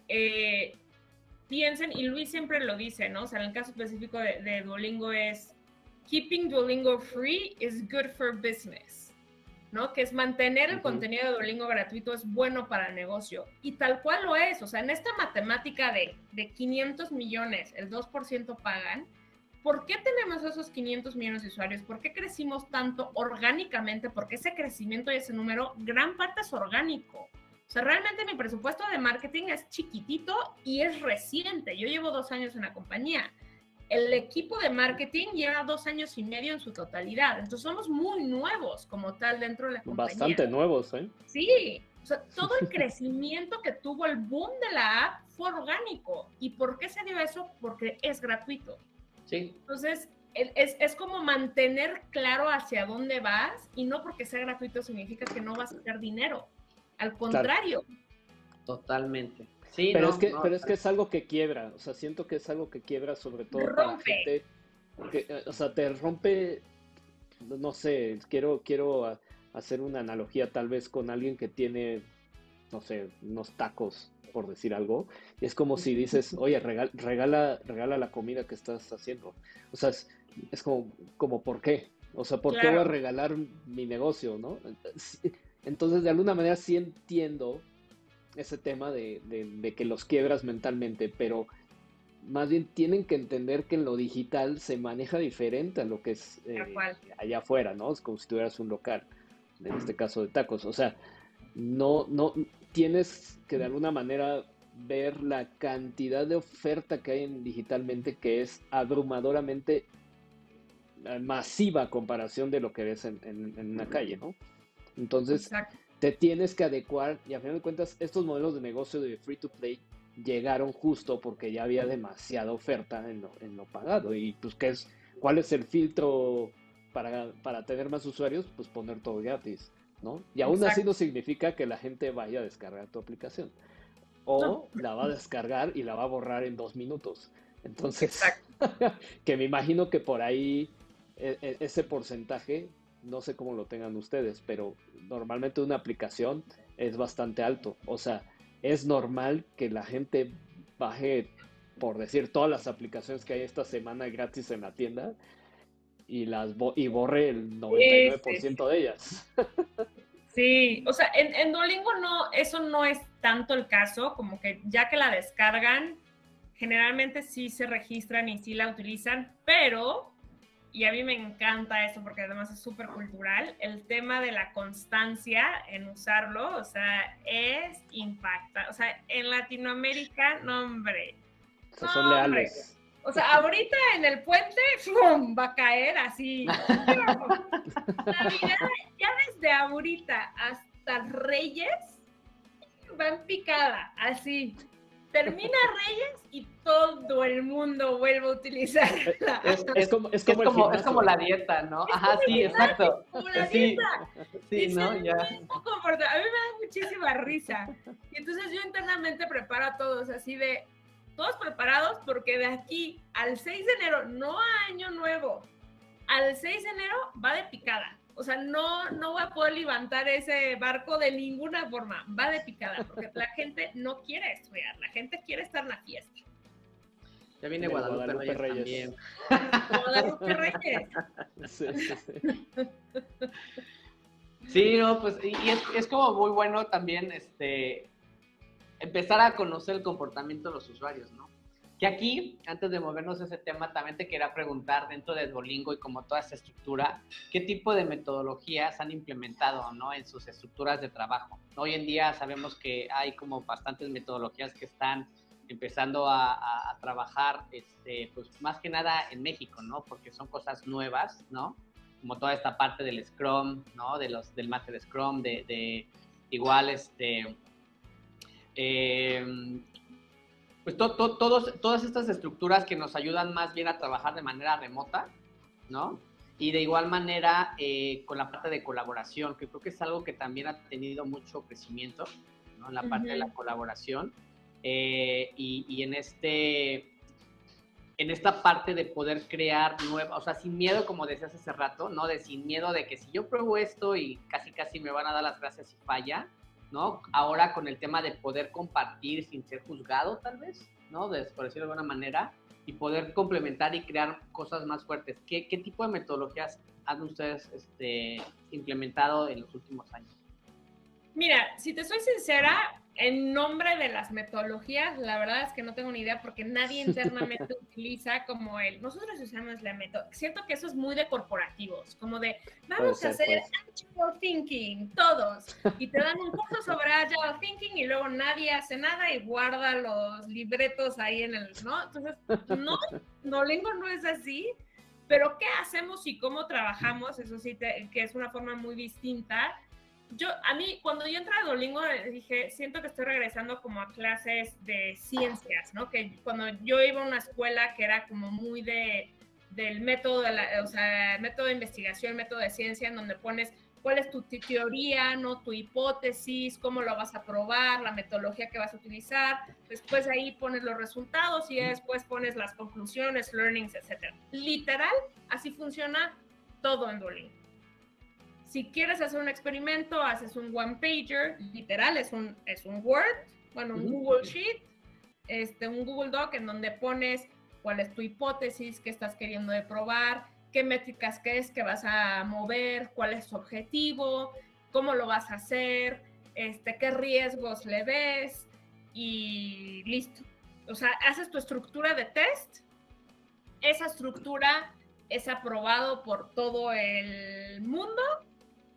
eh, piensen, y Luis siempre lo dice, ¿no? O sea, en el caso específico de, de Duolingo es, keeping Duolingo free is good for business. ¿no? Que es mantener el uh -huh. contenido de Duolingo gratuito es bueno para el negocio. Y tal cual lo es. O sea, en esta matemática de, de 500 millones, el 2% pagan. ¿Por qué tenemos esos 500 millones de usuarios? ¿Por qué crecimos tanto orgánicamente? Porque ese crecimiento y ese número, gran parte es orgánico. O sea, realmente mi presupuesto de marketing es chiquitito y es reciente. Yo llevo dos años en la compañía el equipo de marketing lleva dos años y medio en su totalidad. Entonces somos muy nuevos como tal dentro de la compañía. Bastante nuevos, ¿eh? Sí. O sea, todo el [laughs] crecimiento que tuvo el boom de la app fue orgánico. ¿Y por qué se dio eso? Porque es gratuito. Sí. Entonces, es, es como mantener claro hacia dónde vas y no porque sea gratuito significa que no vas a sacar dinero. Al contrario. Claro. Totalmente. Sí, pero, no, es que, no, pero es que es algo que quiebra, o sea, siento que es algo que quiebra sobre todo rompe. para gente, que, o sea, te rompe, no sé, quiero, quiero hacer una analogía tal vez con alguien que tiene, no sé, unos tacos, por decir algo, y es como si dices, oye, regala, regala, regala la comida que estás haciendo, o sea, es, es como, como, ¿por qué? O sea, ¿por claro. qué voy a regalar mi negocio, no? Entonces, de alguna manera sí entiendo ese tema de, de, de, que los quiebras mentalmente, pero más bien tienen que entender que en lo digital se maneja diferente a lo que es eh, allá afuera, ¿no? Es como si tuvieras un local, en este caso de tacos. O sea, no, no, tienes que de alguna manera ver la cantidad de oferta que hay en digitalmente que es abrumadoramente masiva a comparación de lo que ves en, en, en una calle, ¿no? Entonces, Exacto. te tienes que adecuar y a final de cuentas estos modelos de negocio de free to play llegaron justo porque ya había demasiada oferta en lo, en lo pagado. Y pues ¿qué es, cuál es el filtro para, para tener más usuarios pues poner todo gratis ¿no? y aún Exacto. así no significa que la gente vaya a descargar tu aplicación o no. la va a descargar y la va a borrar en dos minutos entonces [laughs] que me imagino que por ahí e, ese porcentaje no sé cómo lo tengan ustedes, pero normalmente una aplicación es bastante alto. O sea, es normal que la gente baje, por decir, todas las aplicaciones que hay esta semana gratis en la tienda y las bo y borre el 99% sí, sí, sí. de ellas. [laughs] Sí, o sea, en, en Duolingo no, eso no es tanto el caso, como que ya que la descargan, generalmente sí se registran y sí la utilizan, pero y a mí me encanta eso porque además es súper cultural, el tema de la constancia en usarlo, o sea, es impacta. O sea, en Latinoamérica, no hombre. O sea, son leales. O sea, ahorita en el puente, ¡fum! va a caer así. [laughs] Navidad, ya desde ahorita hasta Reyes, va en picada, así termina Reyes y todo el mundo vuelve a utilizarla. Es, es, como, es, como, es, como, es como, la dieta, ¿no? Ajá, sí, exacto. Como la sí, dieta. Sí, ¿no? Ya. A mí me da muchísima risa. Y entonces yo internamente preparo a todos así de, todos preparados porque de aquí al 6 de enero, no a año nuevo, al 6 de enero va de picada. O sea, no, no voy a poder levantar ese barco de ninguna forma. Va de picada, porque la [laughs] gente no quiere estudiar, la gente quiere estar en la fiesta. Ya viene Guadalupe, Reyes, Guadalupe Reyes. [laughs] Sí, sí, sí. [laughs] sí, no, pues, y es, es, como muy bueno también este, empezar a conocer el comportamiento de los usuarios, ¿no? Que aquí, antes de movernos a ese tema, también te quería preguntar dentro de Duolingo y como toda esta estructura, ¿qué tipo de metodologías han implementado ¿no? en sus estructuras de trabajo? Hoy en día sabemos que hay como bastantes metodologías que están empezando a, a, trabajar, este, pues más que nada en México, ¿no? Porque son cosas nuevas, ¿no? Como toda esta parte del Scrum, ¿no? De los, del Master Scrum, de, de igual, este, eh, pues todos, todas estas estructuras que nos ayudan más bien a trabajar de manera remota, ¿no? Y de igual manera eh, con la parte de colaboración, que creo que es algo que también ha tenido mucho crecimiento, ¿no? En la parte de la colaboración. Eh, y, y, en este en esta parte de poder crear nuevas, o sea, sin miedo, como decías hace rato, ¿no? De sin miedo de que si yo pruebo esto y casi casi me van a dar las gracias y falla, ¿no? Ahora con el tema de poder compartir sin ser juzgado, tal vez, ¿no? De, por decirlo de alguna manera, y poder complementar y crear cosas más fuertes. ¿Qué, qué tipo de metodologías han ustedes este, implementado en los últimos años? Mira, si te soy sincera, en nombre de las metodologías, la verdad es que no tengo ni idea porque nadie [laughs] internamente utiliza como el, nosotros usamos la metodología. Siento que eso es muy de corporativos, como de, vamos a hacer Agile Thinking, todos, y te dan un curso sobre Agile Thinking y luego nadie hace nada y guarda los libretos ahí en el, ¿no? Entonces, no, Nolingo no es así, pero ¿qué hacemos y cómo trabajamos? Eso sí, te, que es una forma muy distinta yo, a mí, cuando yo entré a Duolingo, dije, siento que estoy regresando como a clases de ciencias, ¿no? Que cuando yo iba a una escuela que era como muy de, del método de la, o sea, método de investigación, método de ciencia, en donde pones cuál es tu teoría, ¿no? Tu hipótesis, cómo lo vas a probar, la metodología que vas a utilizar. Después ahí pones los resultados y después pones las conclusiones, learnings, etc. Literal, así funciona todo en Duolingo. Si quieres hacer un experimento, haces un one pager, literal, es un, es un Word, bueno, un Google Sheet, este, un Google Doc en donde pones cuál es tu hipótesis, qué estás queriendo de probar, qué métricas crees que vas a mover, cuál es tu objetivo, cómo lo vas a hacer, este, qué riesgos le ves y listo. O sea, haces tu estructura de test, esa estructura es aprobado por todo el mundo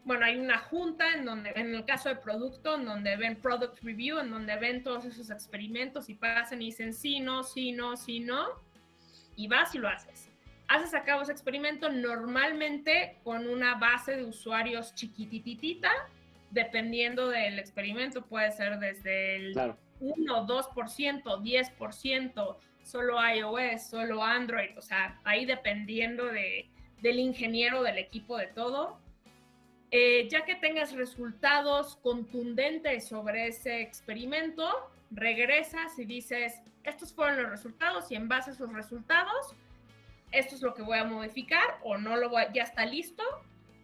bueno, hay una junta en donde, en el caso de producto, en donde ven product review, en donde ven todos esos experimentos y pasan y dicen sí, no, sí, no, sí, no, y vas y lo haces. Haces a cabo ese experimento normalmente con una base de usuarios chiquititita, dependiendo del experimento, puede ser desde el 1, 2%, 10%, solo iOS, solo Android, o sea, ahí dependiendo de, del ingeniero, del equipo, de todo eh, ya que tengas resultados contundentes sobre ese experimento, regresas y dices, estos fueron los resultados y en base a esos resultados, esto es lo que voy a modificar o no lo voy, ya está listo.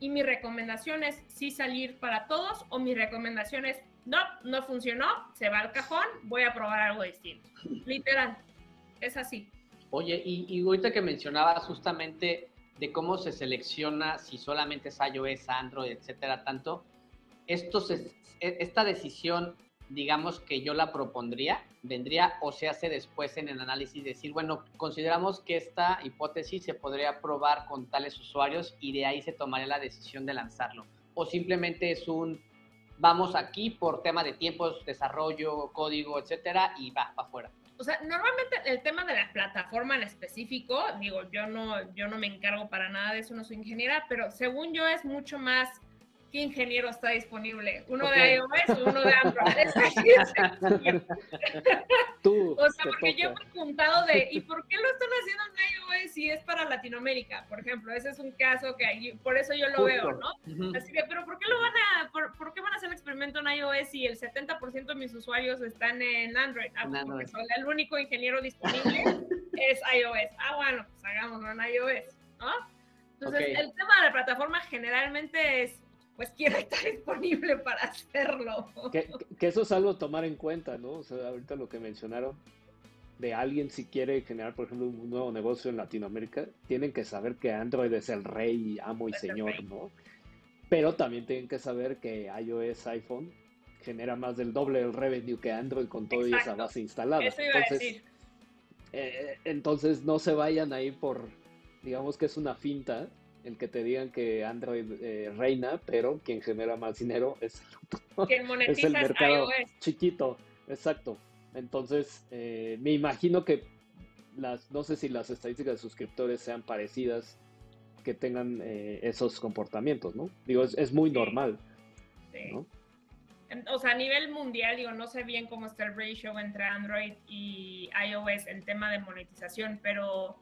Y mi recomendación es sí salir para todos o mi recomendación es no, no funcionó, se va al cajón, voy a probar algo distinto. Literal, es así. Oye, y, y ahorita que mencionabas justamente de cómo se selecciona si solamente es iOS, Android, etcétera, tanto. Esto e, esta decisión, digamos que yo la propondría, vendría o se hace después en el análisis decir, bueno, consideramos que esta hipótesis se podría probar con tales usuarios y de ahí se tomaría la decisión de lanzarlo. O simplemente es un, vamos aquí por tema de tiempos, desarrollo, código, etcétera, y va para afuera o sea, normalmente el tema de la plataforma en específico, digo, yo no, yo no me encargo para nada de eso, no soy ingeniera, pero según yo es mucho más qué ingeniero está disponible, uno de iOS o uno de Android. [laughs] [laughs] Tú, o sea, porque yo he preguntado de, ¿y por qué lo están haciendo en iOS si es para Latinoamérica? Por ejemplo, ese es un caso que por eso yo lo veo, ¿no? Así que, pero ¿por qué lo van a, por, qué van a hacer el experimento en iOS si el 70% de mis usuarios están en Android? Ah, pues porque soy el único ingeniero disponible [laughs] es iOS. Ah, bueno, pues hagámoslo en iOS, ¿no? Entonces, el tema de la plataforma generalmente es, pues, quién está disponible para hacerlo. Que, que, eso es algo a tomar en cuenta, ¿no? O sea, ahorita lo que mencionaron, de alguien si quiere generar, por ejemplo, un nuevo negocio en Latinoamérica, tienen que saber que Android es el rey, amo y señor, ¿no? Pero también tienen que saber que iOS, iPhone, genera más del doble del revenue que Android con toda esa base instalada. Eso iba entonces, a decir. Eh, entonces no se vayan ahí por, digamos que es una finta el que te digan que Android eh, reina, pero quien genera más dinero es, [laughs] es el mercado chiquito. Exacto. Entonces, eh, me imagino que las, no sé si las estadísticas de suscriptores sean parecidas, que tengan eh, esos comportamientos, ¿no? Digo, es, muy normal. Sí. O sea, a nivel mundial, digo, no sé bien cómo está el ratio entre Android y iOS en tema de monetización, pero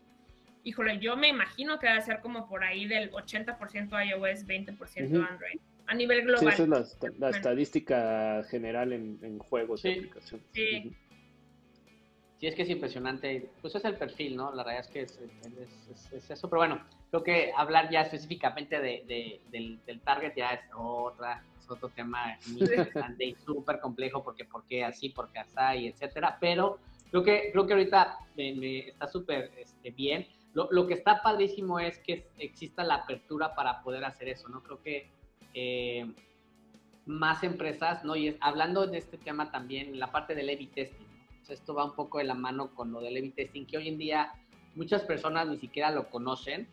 híjole, yo me imagino que va a ser como por ahí del 80% iOS, 20% Android a nivel global. Sí, esa es la, estadística general en, juegos y aplicaciones. Sí. Sí, es que es impresionante. Pues es el perfil, ¿no? La realidad es que es, eso. Pero bueno, creo que hablar ya específicamente de, del, target ya es otra, es otro tema muy interesante y súper complejo porque por qué así, por qué así, etcétera. Pero creo que, creo que ahorita me, está súper este, bien. Lo, lo, que está padrísimo es que exista la apertura para poder hacer eso, ¿no? Creo que eh, más empresas, ¿no? Y hablando de este tema también, la parte del heavy testing, esto va un poco de la mano con lo del heavy testing, que hoy en día muchas personas ni siquiera lo conocen.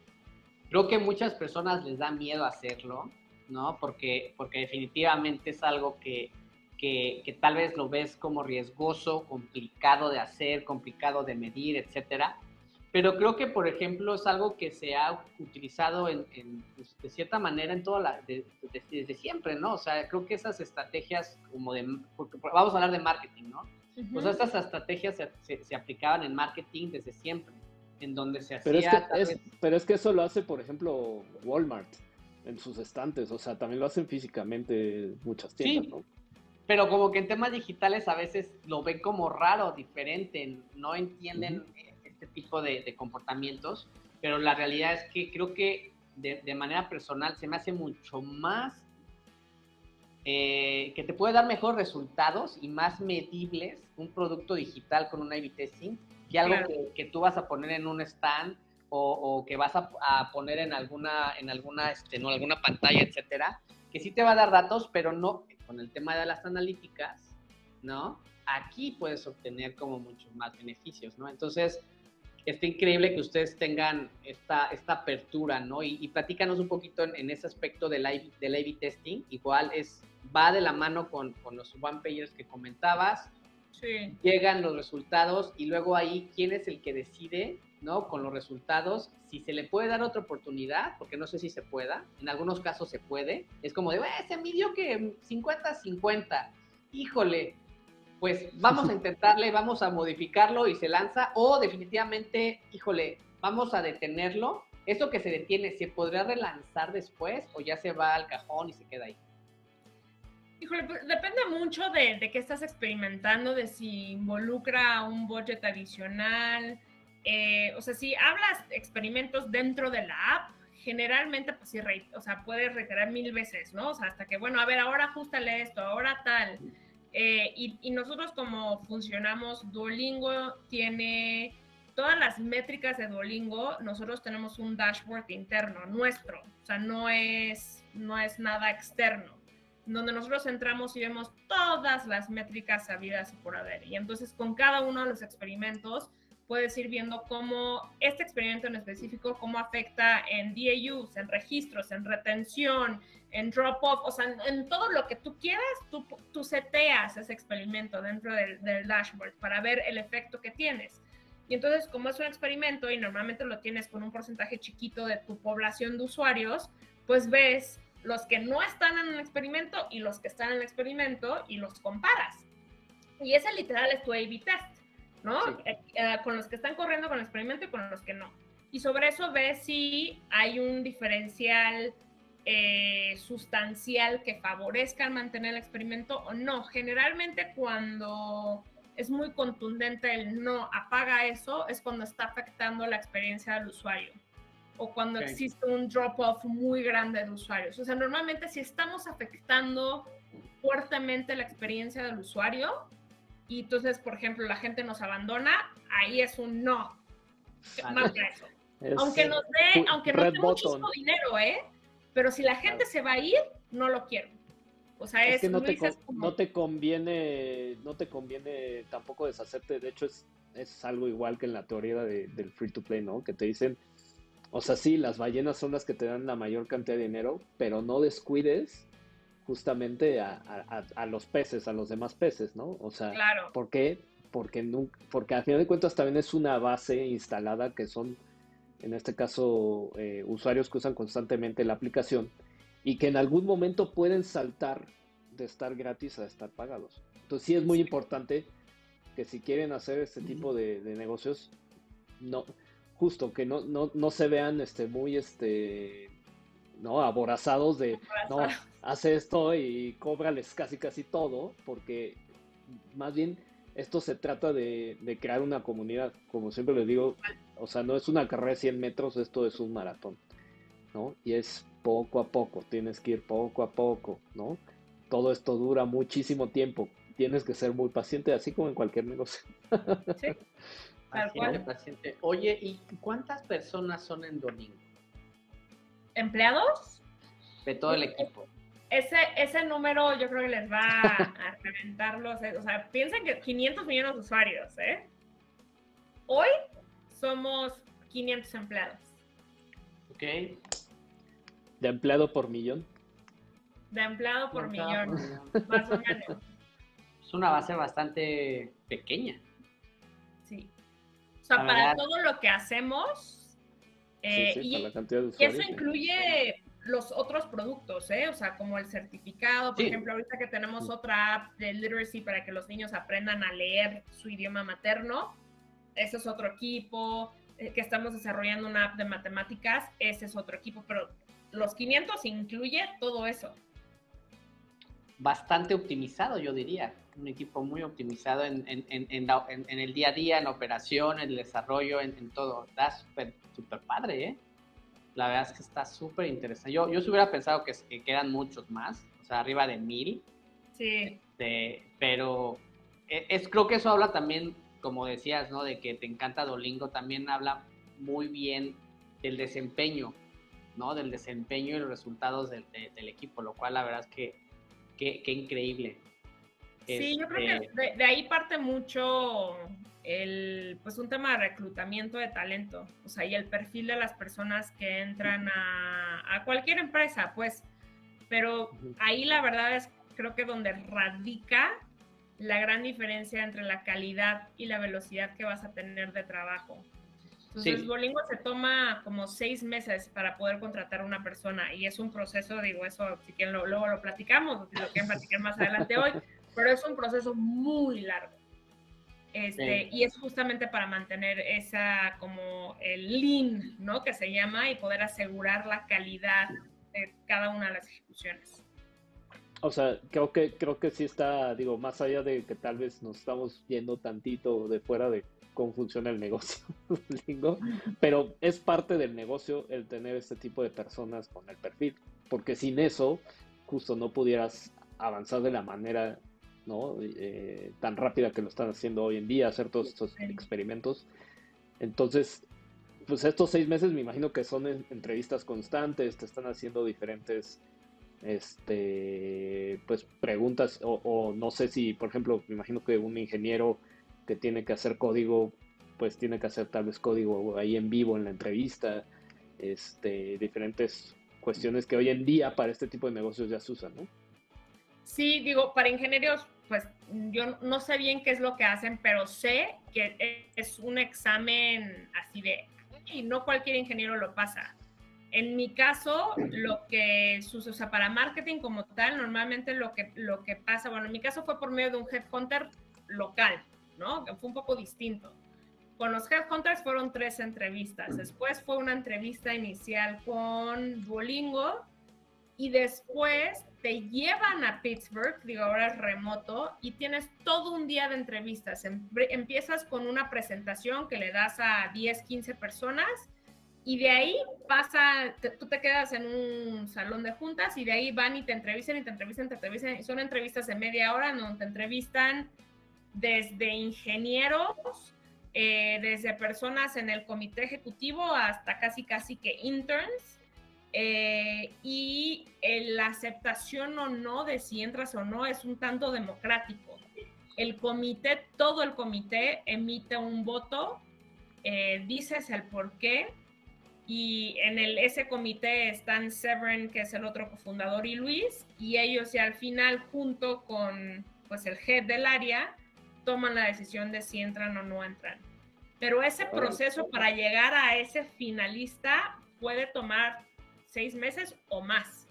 Creo que muchas personas les da miedo hacerlo, ¿no? Porque, porque definitivamente es algo que, que, que, tal vez lo ves como riesgoso, complicado de hacer, complicado de medir, etcétera. Pero creo que, por ejemplo, es algo que se ha utilizado en, pues, de cierta manera en toda la, desde siempre, ¿no? O sea, creo que esas estrategias como de, vamos a hablar de marketing, ¿no? Pues estas estrategias se, se, aplicaban en marketing desde siempre, en donde se pero hacía... Es que, pero es que eso lo hace, por ejemplo, Walmart en sus estantes, o sea, también lo hacen físicamente muchas tiendas, sí. ¿no? Pero como que en temas digitales a veces lo ven como raro, diferente, no entienden este tipo de, comportamientos, pero la realidad es que creo que de, manera personal se me hace mucho más, eh, que te puede dar mejores resultados y más medibles un producto digital con un A-B testing que algo que, tú vas a poner en un stand o, que vas a, poner en alguna, en alguna, este, no, alguna pantalla, etcétera, que sí te va a dar datos, pero no con el tema de las analíticas, ¿no? Aquí puedes obtener como muchos más beneficios, ¿no? Entonces, está increíble que ustedes tengan esta, esta apertura, ¿no? Y, platícanos un poquito en, ese aspecto del A-B del testing. Igual es, va de la mano con, con los one pagers que comentabas. Sí. Llegan los resultados y luego ahí, ¿quién es el que decide, ¿no? Con los resultados, si se le puede dar otra oportunidad, porque no sé si se pueda. En algunos casos se puede. Es como de, se midió que 50-50. Híjole, pues vamos a intentarle, vamos a modificarlo y se lanza, o definitivamente, híjole, vamos a detenerlo. ¿Eso que se detiene, se podrá relanzar después o ya se va al cajón y se queda ahí? Híjole, pues, depende mucho de, qué estás experimentando, de si involucra un budget adicional. Eh, o sea, si hablas experimentos dentro de la app, generalmente, pues sí, o sea, puedes reiterar mil veces, ¿no? O sea, hasta que, bueno, a ver, ahora ajustale esto, ahora tal. Eh, y, nosotros como funcionamos, Duolingo tiene todas las métricas de Duolingo, nosotros tenemos un dashboard interno nuestro, o sea, no es, no es nada externo, donde nosotros entramos y vemos todas las métricas sabidas y por haber. Y entonces con cada uno de los experimentos puedes ir viendo cómo este experimento en específico, cómo afecta en DAUs, en registros, en retención, en drop-off, o sea, en, todo lo que tú quieras, tú, tú seteas ese experimento dentro del, dashboard para ver el efecto que tienes. Y entonces, como es un experimento y normalmente lo tienes con un porcentaje chiquito de tu población de usuarios, pues ves los que no están en el experimento y los que están en el experimento y los comparas. Y ese literal es tu A-B test, ¿no? Eh, eh, con los que están corriendo con el experimento y con los que no. Y sobre eso ves si hay un diferencial eh, sustancial que favorezca mantener el experimento o no. Generalmente cuando es muy contundente el no apaga eso, es cuando está afectando la experiencia del usuario. o cuando existe un drop-off muy grande de usuarios. O sea, normalmente si estamos afectando fuertemente la experiencia del usuario y entonces, por ejemplo, la gente nos abandona, ahí es un no. Más que eso. aunque nos dé, aunque no dé muchísimo dinero, ¿eh? Pero si la gente se va a ir, no lo quiero. O sea, es, que no te, no te conviene, no te conviene tampoco deshacerte. De hecho, es, es algo igual que en la teoría del free to play, ¿no? Que te dicen, o sea, sí, las ballenas son las que te dan la mayor cantidad de dinero, pero no descuides justamente a, los peces, a los demás peces, ¿no? O sea, ¿por qué? Porque, nunca, porque al final de cuentas también es una base instalada que son, en este caso, eh, usuarios que usan constantemente la aplicación y que en algún momento pueden saltar de estar gratis a estar pagados. Entonces sí es muy importante que si quieren hacer este tipo de, negocios, no, justo que no, no, no, se vean este muy este no aborazados de no hace esto y cóbrales casi casi todo, porque más bien esto se trata de, de, crear una comunidad, como siempre les digo, o sea, no es una carrera de 100 metros, esto es un maratón, ¿no? Y es poco a poco, tienes que ir poco a poco, ¿no? Todo esto dura muchísimo tiempo, tienes que ser muy paciente, así como en cualquier negocio. Sí, tal Paciente. Oye, ¿y cuántas personas son en Domingo? ¿Empleados? De todo el equipo. Ese, ese número yo creo que les va a [laughs] reventarlos. O sea, piensen que 500 millones de usuarios, ¿eh? Hoy somos 500 empleados. Ok. ¿De empleado por millón? De empleado por millón, más o menos. [laughs] Es una base bastante pequeña. Sí. O sea, para todo lo que hacemos, eh, y, eso incluye los otros productos, ¿eh? O sea, como el certificado, por ejemplo, ahorita que tenemos otra app de literacy para que los niños aprendan a leer su idioma materno, ese es otro equipo, eh, que estamos desarrollando una app de matemáticas, ese es otro equipo, pero los 500 incluye todo eso. Bastante optimizado, yo diría. Un equipo muy optimizado en, en, en, el día a día, en operación, en el desarrollo, en, todo. Está súper super padre, ¿eh? La verdad es que está súper interesante. Yo, yo se hubiera pensado que, que, quedan muchos más, o sea, arriba de mil. Sí. pero e, es, creo que eso habla también, como decías, ¿no? De que te encanta Dolingo, también habla muy bien del desempeño ¿no? Del desempeño y los resultados del, equipo, lo cual la verdad es que qué increíble. Sí, yo creo que este de, ahí parte mucho el, pues un tema de reclutamiento de talento, o sea, y el perfil de las personas que entran a, cualquier empresa, pues, pero ahí la verdad es, creo que donde radica la gran diferencia entre la calidad y la velocidad que vas a tener de trabajo. Entonces, Bolingo se toma como seis meses para poder contratar a una persona y es un proceso, digo, eso si quieren luego lo platicamos, si lo quieren platicar más adelante hoy, [laughs] pero es un proceso muy largo. Este, Y es justamente para mantener esa, como el lean, ¿no? Que se llama y poder asegurar la calidad de cada una de las ejecuciones. O sea, creo que, creo que sí está, digo, más allá de que tal vez nos estamos yendo tantito de fuera de cómo funciona el negocio, [laughs] pero es parte del negocio el tener este tipo de personas con el perfil, porque sin eso justo no pudieras avanzar de la manera ¿no? Eh, tan rápida que lo están haciendo hoy en día, hacer todos estos experimentos. Entonces, pues estos seis meses me imagino que son entrevistas constantes, te están haciendo diferentes este pues preguntas o, o, no sé si por ejemplo me imagino que un ingeniero que tiene que hacer código, pues tiene que hacer tal vez código ahí en vivo en la entrevista, este, diferentes cuestiones que hoy en día para este tipo de negocios ya se usan, ¿no? Sí, digo, para ingenieros, pues yo no sé bien qué es lo que hacen, pero sé que es un examen así de, y no cualquier ingeniero lo pasa. En mi caso, lo que o sea, para marketing como tal, normalmente lo que, lo que pasa, bueno, en mi caso fue por medio de un headhunter local, ¿no? Fue un poco distinto. Con los Headhunters fueron tres entrevistas. Después fue una entrevista inicial con Duolingo y después te llevan a Pittsburgh, digo ahora es remoto, y tienes todo un día de entrevistas. Em, empiezas con una presentación que le das a 10, 15 personas y de ahí pasa, tú te quedas en un salón de juntas y de ahí van y te entrevistan y te entrevistan, te entrevistan. Son entrevistas de media hora, no te entrevistan desde ingenieros, eh, desde personas en el comité ejecutivo hasta casi casi que interns. Eh, y la aceptación o no de si entras o no es un tanto democrático. El comité, todo el comité emite un voto, eh, dices el por qué, y en el, ese comité están Severin, que es el otro cofundador, y Luis, y ellos y al final junto con pues el head del área toman la decisión de si entran o no entran. Pero ese proceso para llegar a ese finalista puede tomar seis meses o más.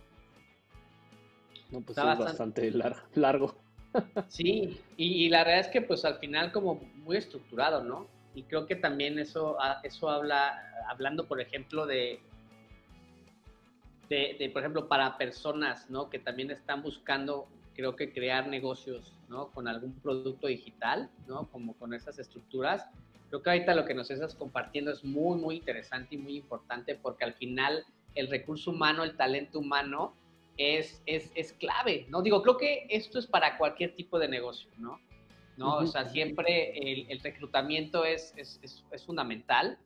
No, pues es bastante, largo. [laughs] Sí, y, la verdad es que pues al final como muy estructurado, ¿no? Y creo que también eso, ah, eso habla, hablando por ejemplo de, de, por ejemplo, para personas, ¿no? Que también están buscando, creo que crear negocios, ¿no? Con algún producto digital, ¿no? Como con esas estructuras. Creo que ahorita lo que nos estás compartiendo es muy, muy interesante y muy importante porque al final el recurso humano, el talento humano es, es, es clave, ¿no? Digo, creo que esto es para cualquier tipo de negocio, ¿no? ¿no? O sea, siempre el, el reclutamiento es, es, es, fundamental,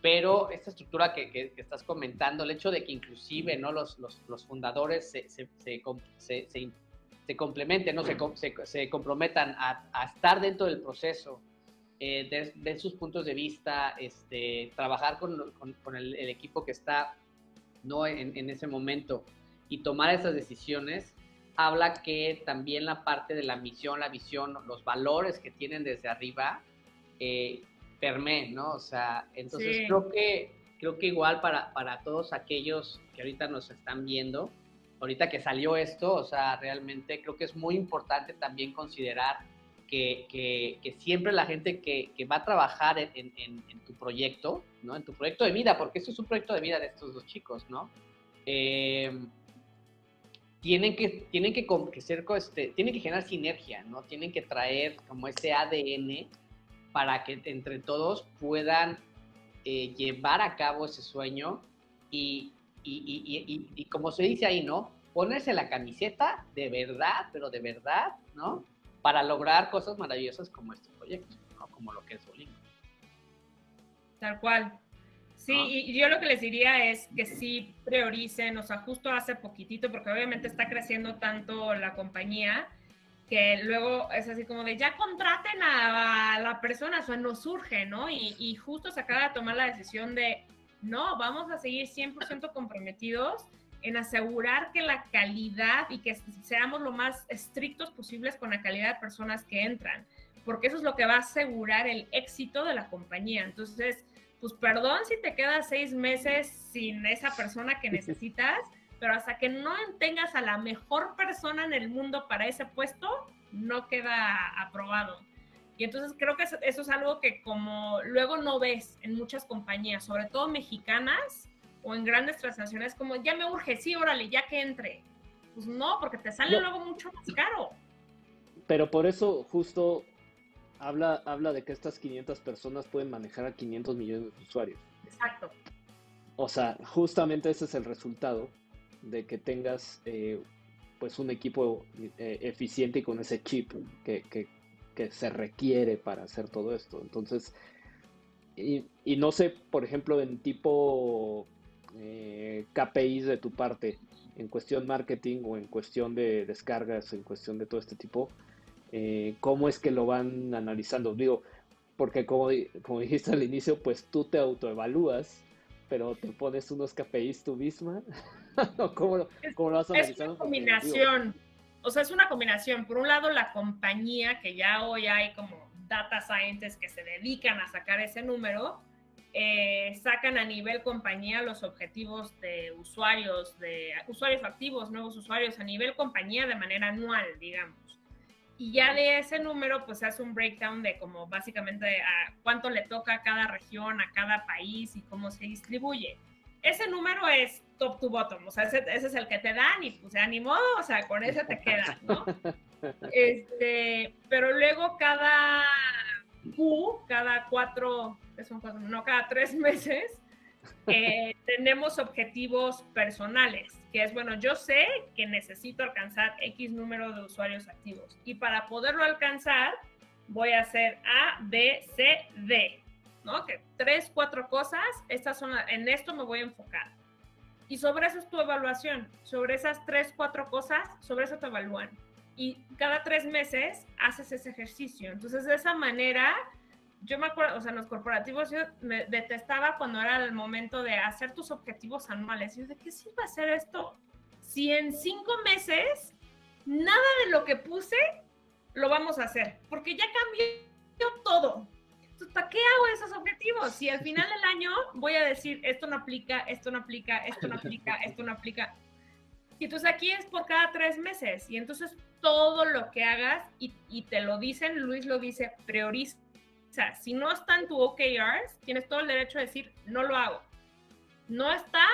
pero esta estructura que, que, estás comentando, el hecho de que inclusive, ¿no? Los, los, los fundadores se, se, se, se, complementen, ¿no? Se, comprometan a, a, estar dentro del proceso, eh, de, sus puntos de vista, este, trabajar con, con, con el, el, equipo que está ¿no? En, en, ese momento y tomar esas decisiones, habla que también la parte de la misión, la visión, los valores que tienen desde arriba, eh, permeen, ¿no? O sea, entonces creo que creo que igual para, para todos aquellos que ahorita nos están viendo, ahorita que salió esto, o sea, realmente creo que es muy importante también considerar que, siempre la gente que, va a trabajar en, tu proyecto, ¿no? En tu proyecto de vida, porque esto es un proyecto de vida de estos dos chicos, ¿no? Eh, tienen que, tienen que, ser, este, tienen que generar sinergia, ¿no? Tienen que traer como ese ADN para que entre todos puedan eh, llevar a cabo ese sueño y, y, y, como se dice ahí, ¿no? Ponerse la camiseta de verdad, pero de verdad, ¿no? Para lograr cosas maravillosas como este proyecto, ¿no? como lo que es Bolingo. Tal cual. Sí, y yo lo que les diría es que sí prioricen, o sea, justo hace poquitito, porque obviamente está creciendo tanto la compañía, que luego es así como de ya contraten a, la persona, o sea, nos surge, ¿no? Y, y, justo se acaba de tomar la decisión de, no, vamos a seguir 100% comprometidos en asegurar que la calidad y que seamos lo más estrictos posibles con la calidad de personas que entran, porque eso es lo que va a asegurar el éxito de la compañía. Entonces, pues perdón si te quedas seis meses sin esa persona que [laughs] necesitas, pero hasta que no tengas a la mejor persona en el mundo para ese puesto, no queda aprobado. Y entonces creo que eso, eso es algo que como luego no ves en muchas compañías, sobre todo mexicanas, o en grandes transacciones como, ya me urge, sí, órale, ya que entre. Pues no, porque te sale luego mucho más caro. Pero por eso justo habla, habla de que estas 500 personas pueden manejar a 500 millones de usuarios. Exacto. O sea, justamente ese es el resultado de que tengas eh, pues un equipo eh, eficiente y con ese chip que, que, que, se requiere para hacer todo esto. Entonces, y, y no sé, por ejemplo, en tipo eh, KPIs de tu parte en cuestión marketing o en cuestión de descargas, en cuestión de todo este tipo, eh, ¿cómo es que lo van analizando? Digo, porque como, como dijiste al inicio, pues tú te autoevalúas, pero te pones unos KPIs tú misma. [laughs] ¿Cómo, ¿Cómo, lo vas analizando? Es una combinación. O sea, es una combinación. Por un lado, la compañía, que ya hoy hay como data scientists que se dedican a sacar ese número, eh, sacan a nivel compañía los objetivos de usuarios, de usuarios activos, nuevos usuarios a nivel compañía de manera anual, digamos. Y ya de ese número, pues se hace un breakdown de como básicamente a cuánto le toca a cada región, a cada país y cómo se distribuye. Ese número es top to bottom, o sea, ese, es el que te dan y pues ya ni modo, o sea, con ese te quedas, ¿no? [laughs] Este, pero luego cada Cada cuatro, no, cada tres [laughs] meses, eh, tenemos objetivos personales, que es, bueno, yo sé que necesito alcanzar X número de usuarios activos y para poderlo alcanzar voy a hacer A, B, C, D, ¿no? Que tres, cuatro cosas, estas son, en esto me voy a enfocar. Y sobre eso es tu evaluación, sobre esas tres, cuatro cosas, sobre eso te evalúan. Y cada tres meses haces ese ejercicio. Entonces, de esa manera, yo me acuerdo, o sea, en los corporativos yo me detestaba cuando era el momento de hacer tus objetivos anuales. Yo, ¿de qué sirve hacer esto? Si en cinco meses nada de lo que puse lo vamos a hacer, porque ya cambió todo. Entonces, ¿para qué hago esos objetivos? Si al final del año voy a decir, esto no aplica, esto no aplica, esto no aplica, esto no aplica. Y entonces aquí es por cada tres meses. Y entonces todo lo que hagas, y, te lo dicen, Luis lo dice, prioriza si no está en tu OKRs, tienes todo el derecho de decir, no lo hago. No está,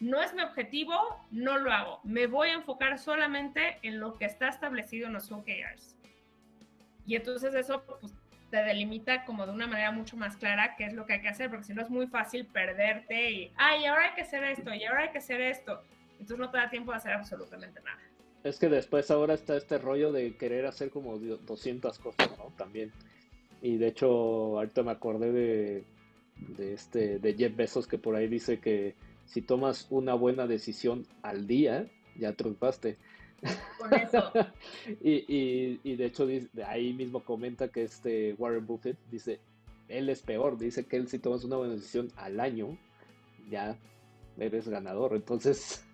no es mi objetivo, no lo hago. Me voy a enfocar solamente en lo que está establecido en los OKRs. Y entonces eso pues, te delimita como de una manera mucho más clara qué es lo que hay que hacer, porque si no es muy fácil perderte y, ay, ahora hay que hacer esto, y ahora hay que hacer esto. Entonces no te da tiempo de hacer absolutamente nada. Es que después ahora está este rollo de querer hacer como 200 cosas, ¿no? También. Y de hecho, ahorita me acordé de, de, este, de Jeff Bezos que por ahí dice que si tomas una buena decisión al día, ya triunfaste. Con eso. [laughs] y, y, y, de hecho, ahí mismo comenta que este Warren Buffett dice, él es peor, dice que él si tomas una buena decisión al año, ya eres ganador. Entonces...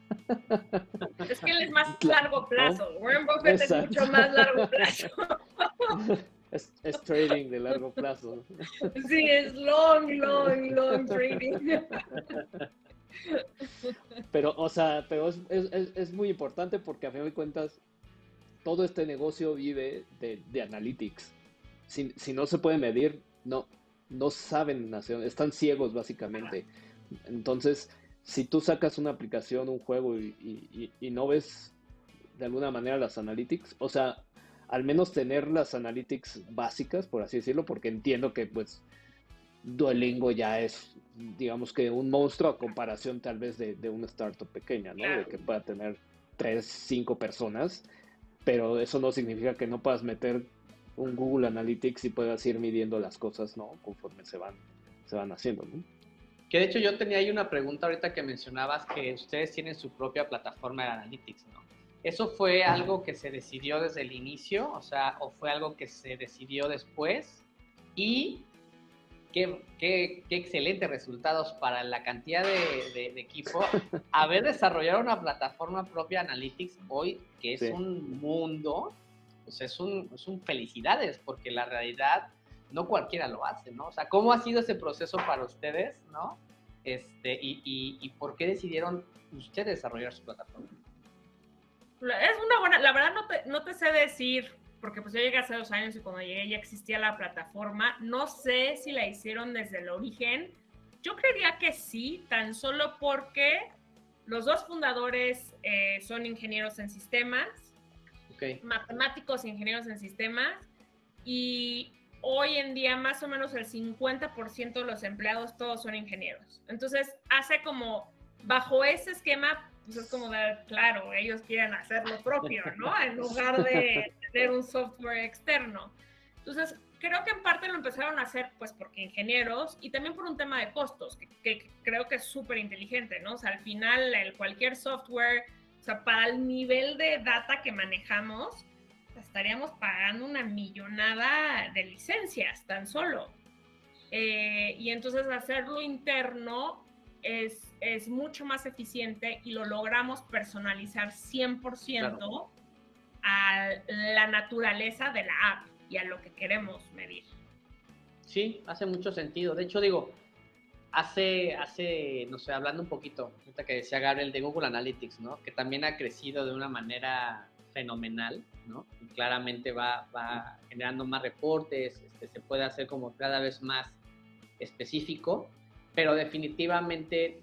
Es que él es más largo plazo. Warren Buffett es mucho más largo plazo. [laughs] Es, trading de largo plazo. Sí, es long, long, long trading. Pero, o sea, pero es, es, es muy importante porque a fin de cuentas todo este negocio vive de, de analytics. Si, si, no se puede medir, no, no saben, están ciegos básicamente. Entonces, si tú sacas una aplicación, un juego y, y, y no ves de alguna manera las analytics, o sea, al menos tener las analytics básicas, por así decirlo, porque entiendo que pues Duolingo ya es, digamos que un monstruo a comparación tal vez de, de una startup pequeña, ¿no? De que pueda tener tres, cinco personas, pero eso no significa que no puedas meter un Google Analytics y puedas ir midiendo las cosas, ¿no? Conforme se van, se van haciendo, ¿no? Que de hecho yo tenía ahí una pregunta ahorita que mencionabas que ustedes tienen su propia plataforma de Analytics, ¿no? ¿Eso fue algo que se decidió desde el inicio? O sea, ¿o fue algo que se decidió después? Y qué, qué, qué excelentes resultados para la cantidad de, de, equipo. [laughs] Haber desarrollado una plataforma propia Analytics hoy, que es un mundo, pues es un, es un felicidades, porque la realidad no cualquiera lo hace, ¿no? O sea, ¿cómo ha sido ese proceso para ustedes, ¿no? Este, y, y, y por qué decidieron ustedes desarrollar su plataforma? es una buena, la verdad no te, no te sé decir, porque pues yo llegué hace dos años y cuando llegué ya existía la plataforma, no sé si la hicieron desde el origen, yo creería que sí, tan solo porque los dos fundadores eh, son ingenieros en sistemas, okay. matemáticos, ingenieros en sistemas, y hoy en día más o menos el 50% de los empleados todos son ingenieros. Entonces hace como, bajo ese esquema, pues es como dar, claro, ellos quieren hacer lo propio, ¿no? [laughs] En lugar de tener un software externo. Entonces, creo que en parte lo empezaron a hacer pues porque ingenieros y también por un tema de costos, que, que creo que es súper inteligente, ¿no? O sea, al final el, cualquier software, o sea, para el nivel de data que manejamos, estaríamos pagando una millonada de licencias tan solo. Eh, y entonces hacerlo interno es, es mucho más eficiente y lo logramos personalizar 100% a la naturaleza de la app y a lo que queremos medir. Sí, hace mucho sentido. De hecho, digo, hace, hace, no sé, hablando un poquito, que decía Gabriel de Google Analytics, ¿no? Que también ha crecido de una manera fenomenal, ¿no? Y claramente va, va generando más reportes, este, se puede hacer como cada vez más específico pero definitivamente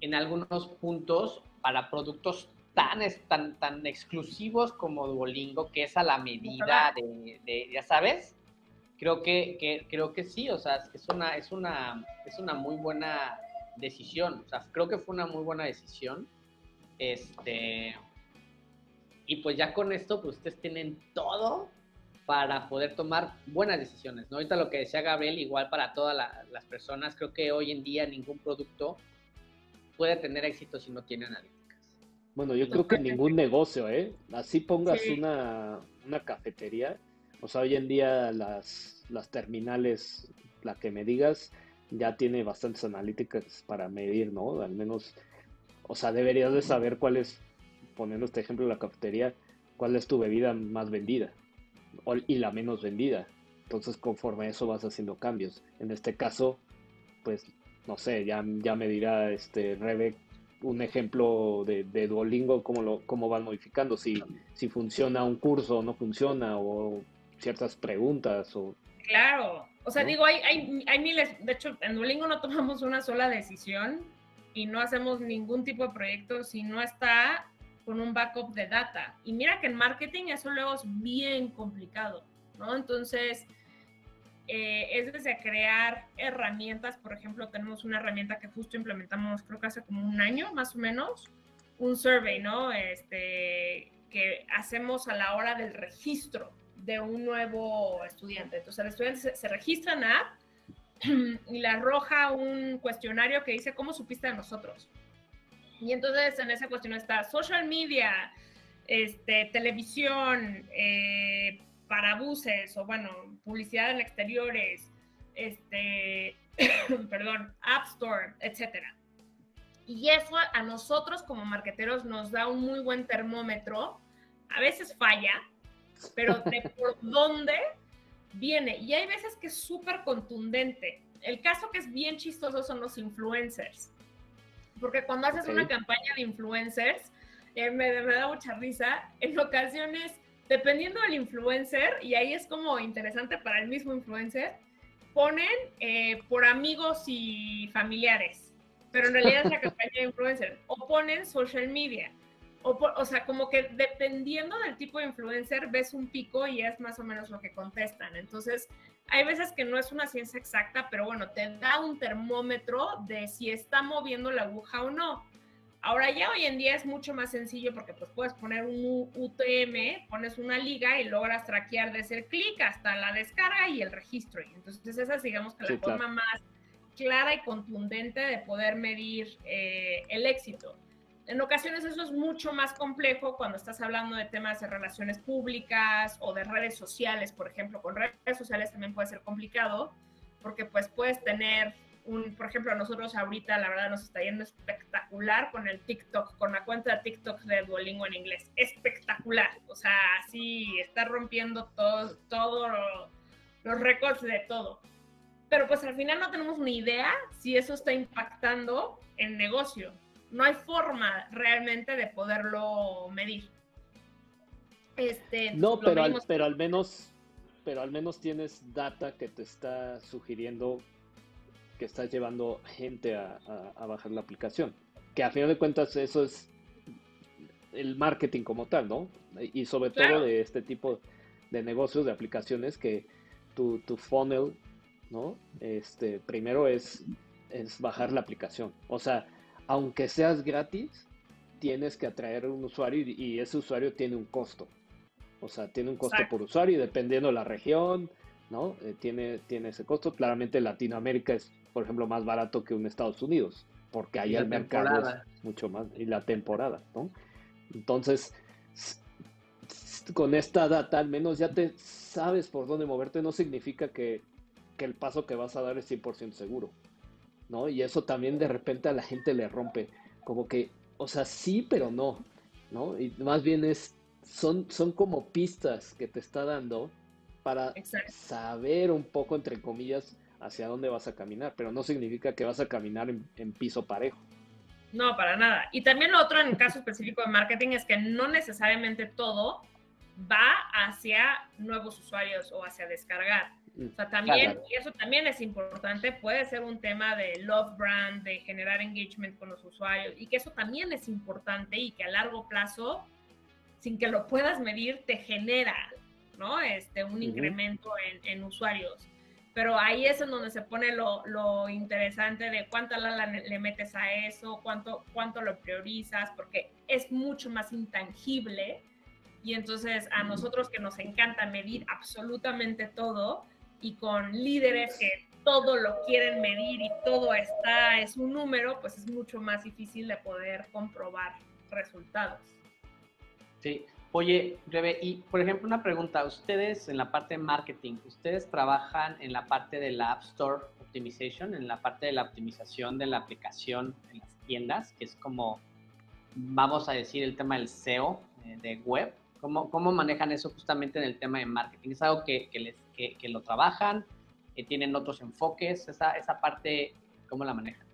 en algunos puntos para productos tan, tan, tan exclusivos como Duolingo, que es a la medida de, ya sabes, creo que, que, creo que sí, o sea, es una, es una, es una muy buena decisión. O sea, creo que fue una muy buena decisión. Este, y pues ya con esto, pues ustedes tienen todo para poder tomar buenas decisiones, ¿no? Ahorita lo que decía Gabriel, igual para todas las personas, creo que hoy en día ningún producto puede tener éxito si no tiene analíticas. Bueno, yo creo que ningún negocio, ¿eh? Así pongas una, una cafetería, o sea, hoy en día las, las terminales, la que me digas, ya tiene bastantes analíticas para medir, ¿no? Al menos, o sea, deberías de saber cuál es, poniendo este ejemplo de la cafetería, cuál es tu bebida más vendida y la menos vendida. Entonces, conforme a eso vas haciendo cambios. En este caso, pues, no sé, ya, ya me dirá este Rebe un ejemplo de, de Duolingo, cómo, lo, cómo van modificando, si, si funciona un curso o no funciona, o ciertas preguntas o... Claro, o sea, digo, hay, hay, hay miles, de hecho, en Duolingo no tomamos una sola decisión y no hacemos ningún tipo de proyecto si no está con un backup de data. Y mira que en marketing eso luego es bien complicado, ¿no? Entonces, eh, es desde crear herramientas, por ejemplo, tenemos una herramienta que justo implementamos creo que hace como un año más o menos, un survey, ¿no? Este, que hacemos a la hora del registro de un nuevo estudiante. Entonces el estudiante se, registra en app [clears throat] y le arroja un cuestionario que dice, ¿cómo supiste de nosotros? Y entonces en ese cuestionario está social media, este, televisión, eh, para buses o bueno, publicidad en exteriores, este, [coughs] perdón, App Store, etcétera. Y eso a nosotros como marqueteros nos da un muy buen termómetro. A veces falla, pero de [laughs] por dónde viene. Y hay veces que es súper contundente. El caso que es bien chistoso son los influencers. Porque cuando haces una campaña de influencers, eh, me, da mucha risa, en ocasiones, dependiendo del influencer, y ahí es como interesante para el mismo influencer, ponen eh, por amigos y familiares, pero en realidad es la [laughs] campaña de influencer, o ponen social media. O, sea, como que dependiendo del tipo de influencer, ves un pico y es más o menos lo que contestan. Entonces, hay veces que no es una ciencia exacta, pero bueno, te da un termómetro de si está moviendo la aguja o no. Ahora ya hoy en día es mucho más sencillo porque pues puedes poner un UTM, pones una liga y logras traquear de hacer clic hasta la descarga y el registro. Entonces esa es digamos que la forma más clara y contundente de poder medir eh, el éxito. En ocasiones eso es mucho más complejo cuando estás hablando de temas de relaciones públicas o de redes sociales, por ejemplo. Con redes sociales también puede ser complicado porque pues puedes tener un, por ejemplo, a nosotros ahorita la verdad nos está yendo espectacular con el TikTok, con la cuenta de TikTok de Duolingo en inglés. Espectacular. O sea, sí, está rompiendo todos todo los récords de todo. Pero pues al final no tenemos ni idea si eso está impactando el negocio no hay forma realmente de poderlo medir. Este, no, pero al, pero al menos pero al menos tienes data que te está sugiriendo que estás llevando gente a, bajar la aplicación. Que a final de cuentas eso es el marketing como tal, ¿no? Y sobre todo de este tipo de negocios, de aplicaciones, que tu, tu funnel, ¿no? Este, primero es, es bajar la aplicación. O sea, aunque seas gratis, tienes que atraer a un usuario y, ese usuario tiene un costo. O sea, tiene un costo por usuario y dependiendo de la región, ¿no? Eh, tiene, tiene ese costo. Claramente Latinoamérica es, por ejemplo, más barato que un Estados Unidos, porque ahí el mercado es mucho más, y la temporada, ¿no? Entonces, con esta data al menos ya te sabes por dónde moverte, no significa que, que el paso que vas a dar es 100% seguro. ¿No? Y eso también de repente a la gente le rompe, como que, o sea, sí, pero no, ¿no? Y más bien es, son, son como pistas que te está dando para saber un poco, entre comillas, hacia dónde vas a caminar, pero no significa que vas a caminar en, piso parejo. No, para nada. Y también lo otro en el caso específico de marketing es que no necesariamente todo va hacia nuevos usuarios o hacia descargar. Mm, o sea, también, y eso también es importante, puede ser un tema de love brand, de generar engagement con los usuarios, y que eso también es importante y que a largo plazo, sin que lo puedas medir, te genera, ¿no? Este, un incremento en, en, usuarios. pero ahí es en donde se pone lo, lo interesante de cuánta lana le metes a eso, cuánto, cuánto lo priorizas, porque es mucho más intangible y entonces a nosotros que nos encanta medir absolutamente todo y con líderes que todo lo quieren medir y todo está, es un número, pues es mucho más difícil de poder comprobar resultados. Sí. Oye, Rebe, y por ejemplo, una pregunta. Ustedes en la parte de marketing, ¿ustedes trabajan en la parte de la App Store Optimization, en la parte de la optimización de la aplicación en las tiendas, que es como, vamos a decir, el tema del SEO eh, de web? ¿Cómo, ¿Cómo, manejan eso justamente en el tema de marketing? ¿Es algo que, que les, que, que, lo trabajan? ¿Que tienen otros enfoques? Esa, esa parte, ¿cómo la manejan?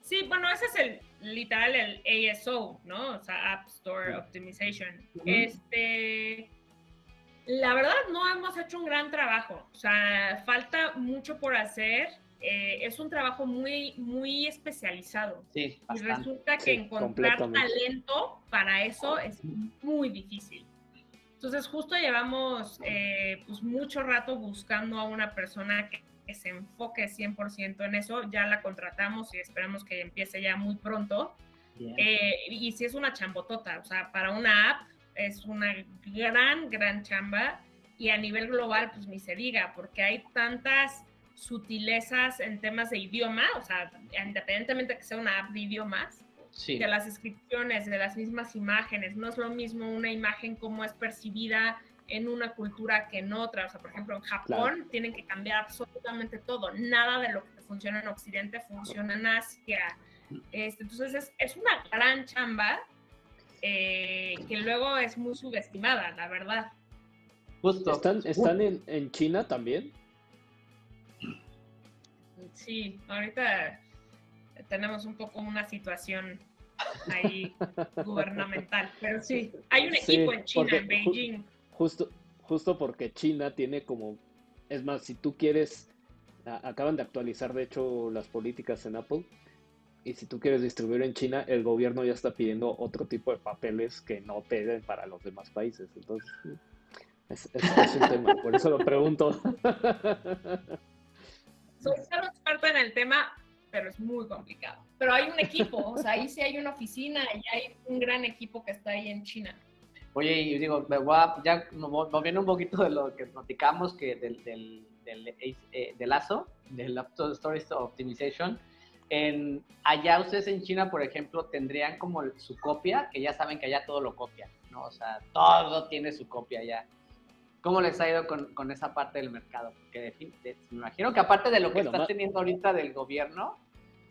Sí, bueno, ese es el literal el ASO, ¿no? O sea, App Store Optimization. Este, la verdad no hemos hecho un gran trabajo, o sea, falta mucho por hacer. Eh, es un trabajo muy, muy especializado. Sí, y resulta que Sí, encontrar talento para eso es muy difícil. Entonces, justo llevamos eh, pues mucho rato buscando a una persona que, que se enfoque 100% en eso. Ya la contratamos y esperamos que empiece ya muy pronto. Eh, y si es una chambotota, o sea, para una app es una gran, gran chamba. Y a nivel global, pues ni se diga, porque hay tantas sutilezas en temas de idioma, o sea, independientemente que sea una app de idiomas, sí. de las descripciones, de las mismas imágenes. No es lo mismo una imagen como es percibida en una cultura que en otra. O sea, por ejemplo, en Japón Claro. tienen que cambiar absolutamente todo. Nada de lo que funciona en Occidente funciona en Asia. Este, entonces es, es una gran chamba eh, que luego es muy subestimada, la verdad. Justo. ¿Están, están en, en China también? Sí, ahorita tenemos un poco una situación ahí [laughs] gubernamental, pero sí, hay un Sí, equipo en China, porque en Beijing. Justo, justo porque China tiene como, es más, si tú quieres, a- acaban de actualizar de hecho las políticas en Apple, y si tú quieres distribuir en China, el gobierno ya está pidiendo otro tipo de papeles que no piden para los demás países. Entonces, es, es- es un tema, por eso lo pregunto. Soy cero experta en el tema, pero es muy complicado. Pero hay un equipo, o sea, ahí sí hay una oficina y hay un gran equipo que está ahí en China. Oye, y digo, me voy a- ya moviendo un poquito de lo que platicamos que del, del, del, eh, del ASO, del Store Optimization. En, allá ustedes en China, por ejemplo, tendrían como su copia, que ya saben que allá todo lo copian, ¿no? O sea, todo tiene su copia allá. ¿Cómo les ha ido con, con esa parte del mercado? Porque de fin- de- me imagino que aparte de lo que Bueno, estás teniendo ahorita del gobierno,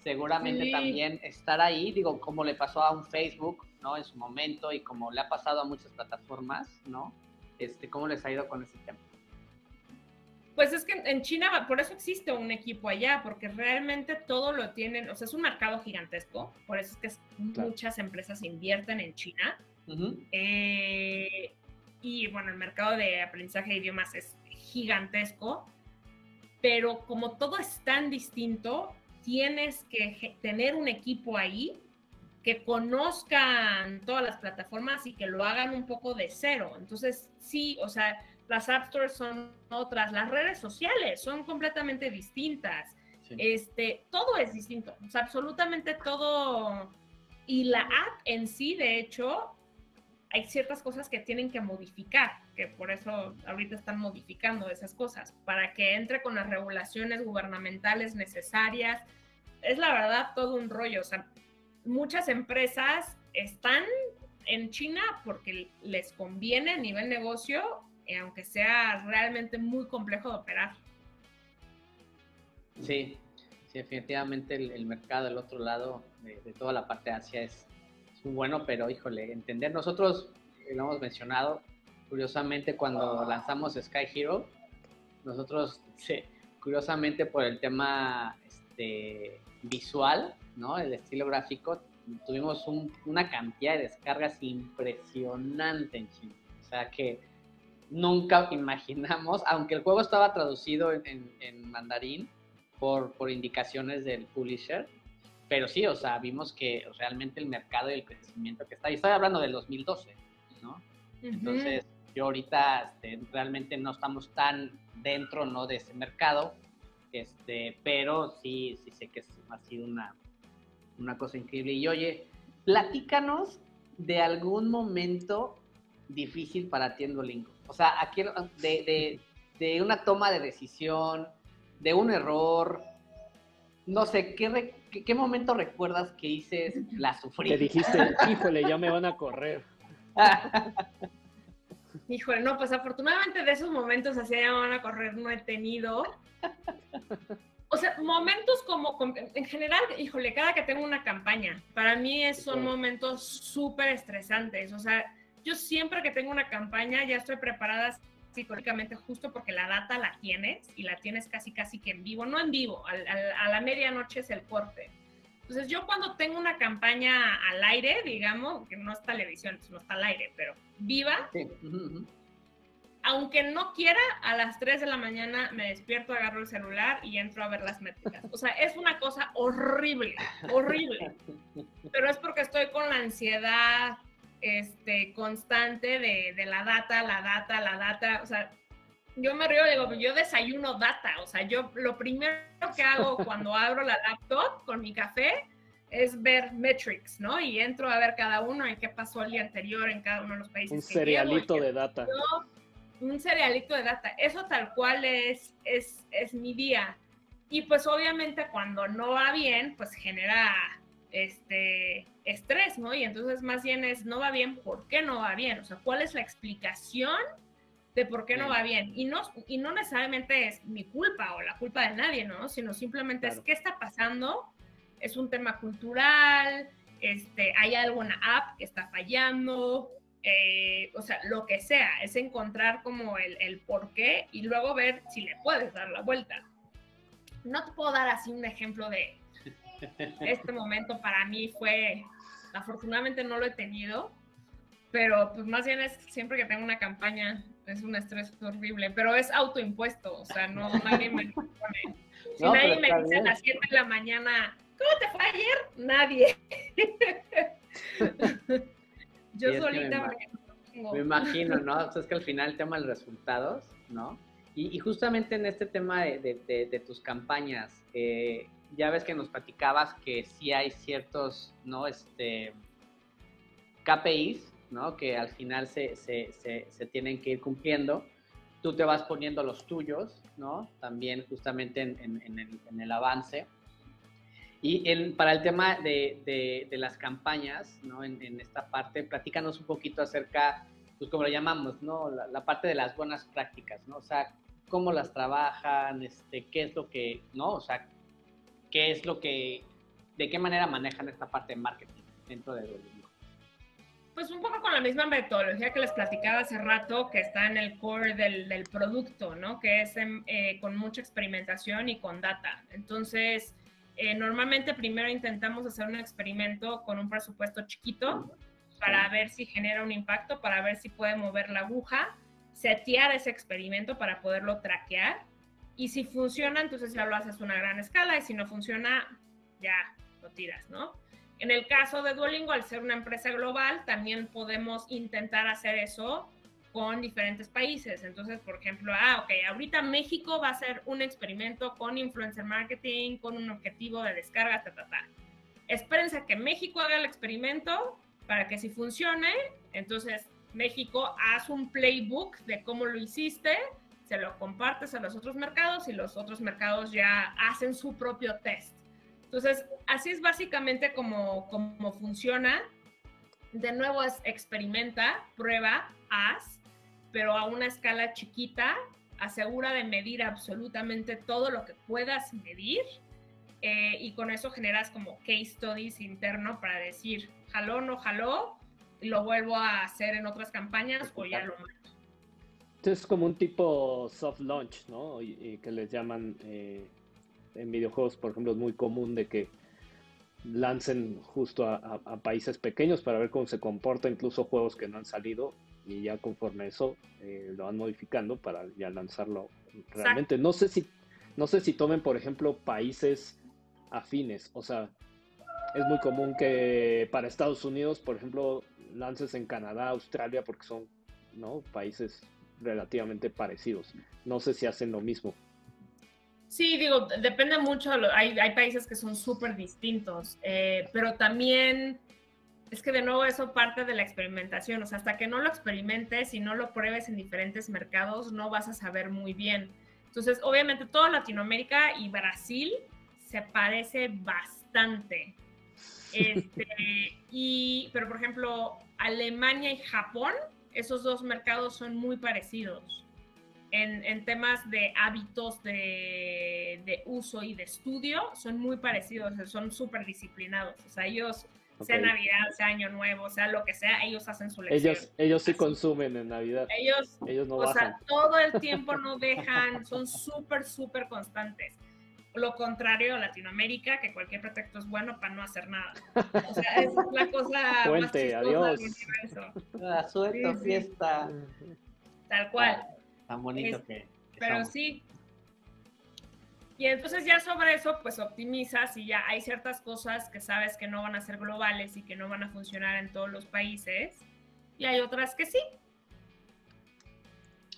seguramente Sí. también estar ahí, digo, como le pasó a un Facebook, ¿no? En su momento y como le ha pasado a muchas plataformas, ¿no? Este, ¿Cómo les ha ido con ese tema? Pues es que en China, por eso existe un equipo allá, porque realmente todo lo tienen, o sea, es un mercado gigantesco, por eso es que Claro. muchas empresas invierten en China. Ujú. Eh, y bueno, el mercado de aprendizaje de idiomas es gigantesco, pero como todo es tan distinto, tienes que tener un equipo ahí que conozcan todas las plataformas y que lo hagan un poco de cero. Entonces, sí, o sea, las App Stores son otras, las redes sociales son completamente distintas Sí. este, todo es distinto, o sea, absolutamente todo. Y la app en sí, de hecho, hay ciertas cosas que tienen que modificar, que por eso ahorita están modificando esas cosas, para que entre con las regulaciones gubernamentales necesarias. Es la verdad todo un rollo, o sea, muchas empresas están en China porque les conviene a nivel negocio, eh, aunque sea realmente muy complejo de operar. Sí, sí, definitivamente el, el mercado del otro lado de, de toda la parte de Asia es, es muy bueno, pero híjole, entender, nosotros lo hemos mencionado, curiosamente cuando lanzamos Sky Hero, nosotros, curiosamente por el tema este, visual, ¿no? El estilo gráfico, tuvimos un- una cantidad de descargas impresionante en China. O sea que nunca imaginamos, aunque el juego estaba traducido en, en- en mandarín por, por indicaciones del publisher, pero sí, o sea, vimos que realmente el mercado y el crecimiento que está, y estoy hablando del 2012, ¿no? Entonces, yo ahorita este, realmente no estamos tan dentro, ¿no? De ese mercado, este, pero sí, sí sé que ha sido una, una cosa increíble. Y oye, platícanos de algún momento difícil para ti en Duolingo. O sea, aquí, de, de, una toma de decisión, de un error, no sé, ¿qué, qué, momento recuerdas que hice la sufrí? Que dijiste, híjole, ya me van a correr. [laughs] Híjole, no, pues afortunadamente de esos momentos así ya me van a correr no he tenido. O sea, momentos como, en general, híjole, cada que tengo una campaña, para mí son momentos súper estresantes. O sea, yo siempre que tengo una campaña ya estoy preparada psicológicamente justo porque la data la tienes y la tienes casi casi que en vivo, no en vivo, a la medianoche es el corte. Entonces yo cuando tengo una campaña al aire, digamos, que no es televisión, no está al aire, pero viva, aunque no quiera, a las 3 de la mañana me despierto, agarro el celular y entro a ver las métricas. O sea, es una cosa horrible, horrible. [laughs] Pero es porque estoy con la ansiedad este, constante de, de la data, la data, la data. O sea, yo me río, digo, yo desayuno data. O sea, yo lo primero que hago [laughs] cuando abro la laptop con mi café es ver metrics, ¿no? Y entro a ver cada uno y qué pasó el día anterior en cada uno de los países. Un cerealito de data un cerealito de data. Eso tal cual es, es, es mi día. Y pues obviamente cuando no va bien, pues genera este estrés, ¿no? Y entonces más bien es, no va bien, ¿por qué no va bien? O sea, ¿cuál es la explicación de por qué no va bien? Y no, y no necesariamente es mi culpa o la culpa de nadie, ¿no? Sino simplemente es qué está pasando, es un tema cultural, este, hay alguna app que está fallando, eh, o sea, lo que sea, es encontrar como el, el por qué y luego ver si le puedes dar la vuelta. No te puedo dar así un ejemplo de este momento para mí fue, afortunadamente no lo he tenido, pero pues más bien es siempre que tengo una campaña, es un estrés horrible, pero es autoimpuesto, o sea, no [laughs] nadie me pone. Si nadie me dice a las 7 de la mañana, ¿cómo te fue ayer? Nadie. [laughs] Yo solita me, imagino, ¿no? O sea, es que al final el tema de los resultados, ¿no? Y, justamente en este tema de, tus campañas, eh, ya ves que nos platicabas que sí hay ciertos, ¿no? Este, KPIs, ¿no? Que al final se, se, se, tienen que ir cumpliendo. Tú te vas poniendo los tuyos, ¿no? También justamente en, en, el, en avance. Y para el tema de, de, las campañas, ¿no? En, en, esta parte, platícanos un poquito acerca, pues como lo llamamos, ¿no? La, parte de las buenas prácticas, ¿no? O sea, cómo las trabajan, este, qué es lo que, ¿no? O sea, qué es lo que, de qué manera manejan esta parte de marketing dentro de Duolingo. Pues un poco con la misma metodología que les platicaba hace rato, que está en el core del, del producto, ¿no? Que es eh, con mucha experimentación y con data. Entonces, eh, normalmente primero intentamos hacer un experimento con un presupuesto chiquito para ver si genera un impacto, para ver si puede mover la aguja, setear ese experimento para poderlo traquear y si funciona, entonces ya lo haces a una gran escala y si no funciona, ya lo tiras, ¿no? En el caso de Duolingo, al ser una empresa global, también podemos intentar hacer eso con diferentes países. Entonces, por ejemplo, ah, ok, ahorita México va a hacer un experimento con influencer marketing, con un objetivo de descarga, ta, ta, ta. Espérense a que México haga el experimento para que si funcione, entonces México hace un playbook de cómo lo hiciste, se lo compartes a los otros mercados y los otros mercados ya hacen su propio test. Entonces, así es básicamente como, como funciona. De nuevo es experimenta, prueba, haz pero a una escala chiquita, asegura de medir absolutamente todo lo que puedas medir eh, y con eso generas como case studies interno para decir, jaló, no jaló, lo vuelvo a hacer en otras campañas o ya lo mato. Es como un tipo soft launch, ¿no? Y, que les llaman eh, en videojuegos, por ejemplo, es muy común de que lancen justo a, países pequeños para ver cómo se comporta, incluso juegos que no han salido y ya conforme eso eh, lo van modificando para ya lanzarlo realmente. No sé si no sé si tomen por ejemplo países afines, o sea, es muy común que para Estados Unidos, por ejemplo, lances en Canadá, Australia porque son, ¿no? países relativamente parecidos. No sé si hacen lo mismo. Sí, digo, depende mucho, hay, hay países que son súper distintos, eh, pero también es que de nuevo eso parte de la experimentación, o sea, hasta que no lo experimentes y no lo pruebes en diferentes mercados, no vas a saber muy bien. Entonces, obviamente, toda Latinoamérica y Brasil se parece bastante. [laughs] Este, y, pero, por ejemplo, Alemania y Japón, esos dos mercados son muy parecidos en, en temas de hábitos de, de, uso y de estudio, son muy parecidos, son súper disciplinados. O sea, ellos sea Navidad, sea Año Nuevo, sea lo que sea, ellos hacen su lección. Ellos, ellos sí consumen en Navidad. Ellos, ellos no o sea, todo el tiempo no dejan, son súper, súper constantes. Lo contrario a Latinoamérica, que cualquier pretexto es bueno para no hacer nada. O sea, es la cosa Puente, [laughs] más adiós. del universo. sí, fiesta. Tal cual. tan bonito que, Pero sí, y entonces ya sobre eso, pues optimizas y ya hay ciertas cosas que sabes que no van a ser globales y que no van a funcionar en todos los países. Y hay otras que sí.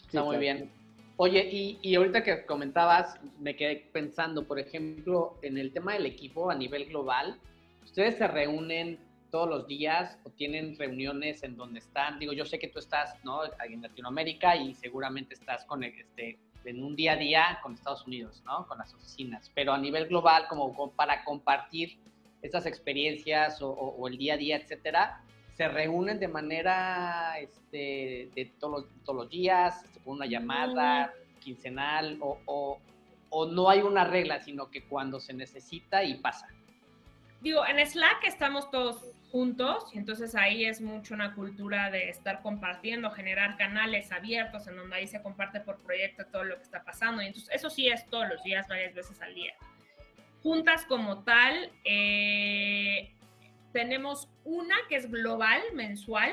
Está muy bien. Oye, y, y, ahorita que comentabas, me quedé pensando, por ejemplo, en el tema del equipo a nivel global, ¿ustedes se reúnen todos los días o tienen reuniones en donde están? Digo, yo sé que tú estás ¿no? en Latinoamérica y seguramente estás con este, en un día a día con Estados Unidos, ¿no? Con las oficinas, pero a nivel global, como, para compartir estas experiencias o, el día a día, etcétera, se reúnen de manera este, de todos los, todos los días, con una llamada quincenal, o, o no hay una regla, sino que cuando se necesita y pasa. Digo, en Slack estamos todos juntos y entonces ahí es mucho una cultura de estar compartiendo, generar canales abiertos en donde ahí se comparte por proyecto todo lo que está pasando y entonces eso sí es todos los días, varias veces al día. Juntas como tal, eh, tenemos una que es global, mensual,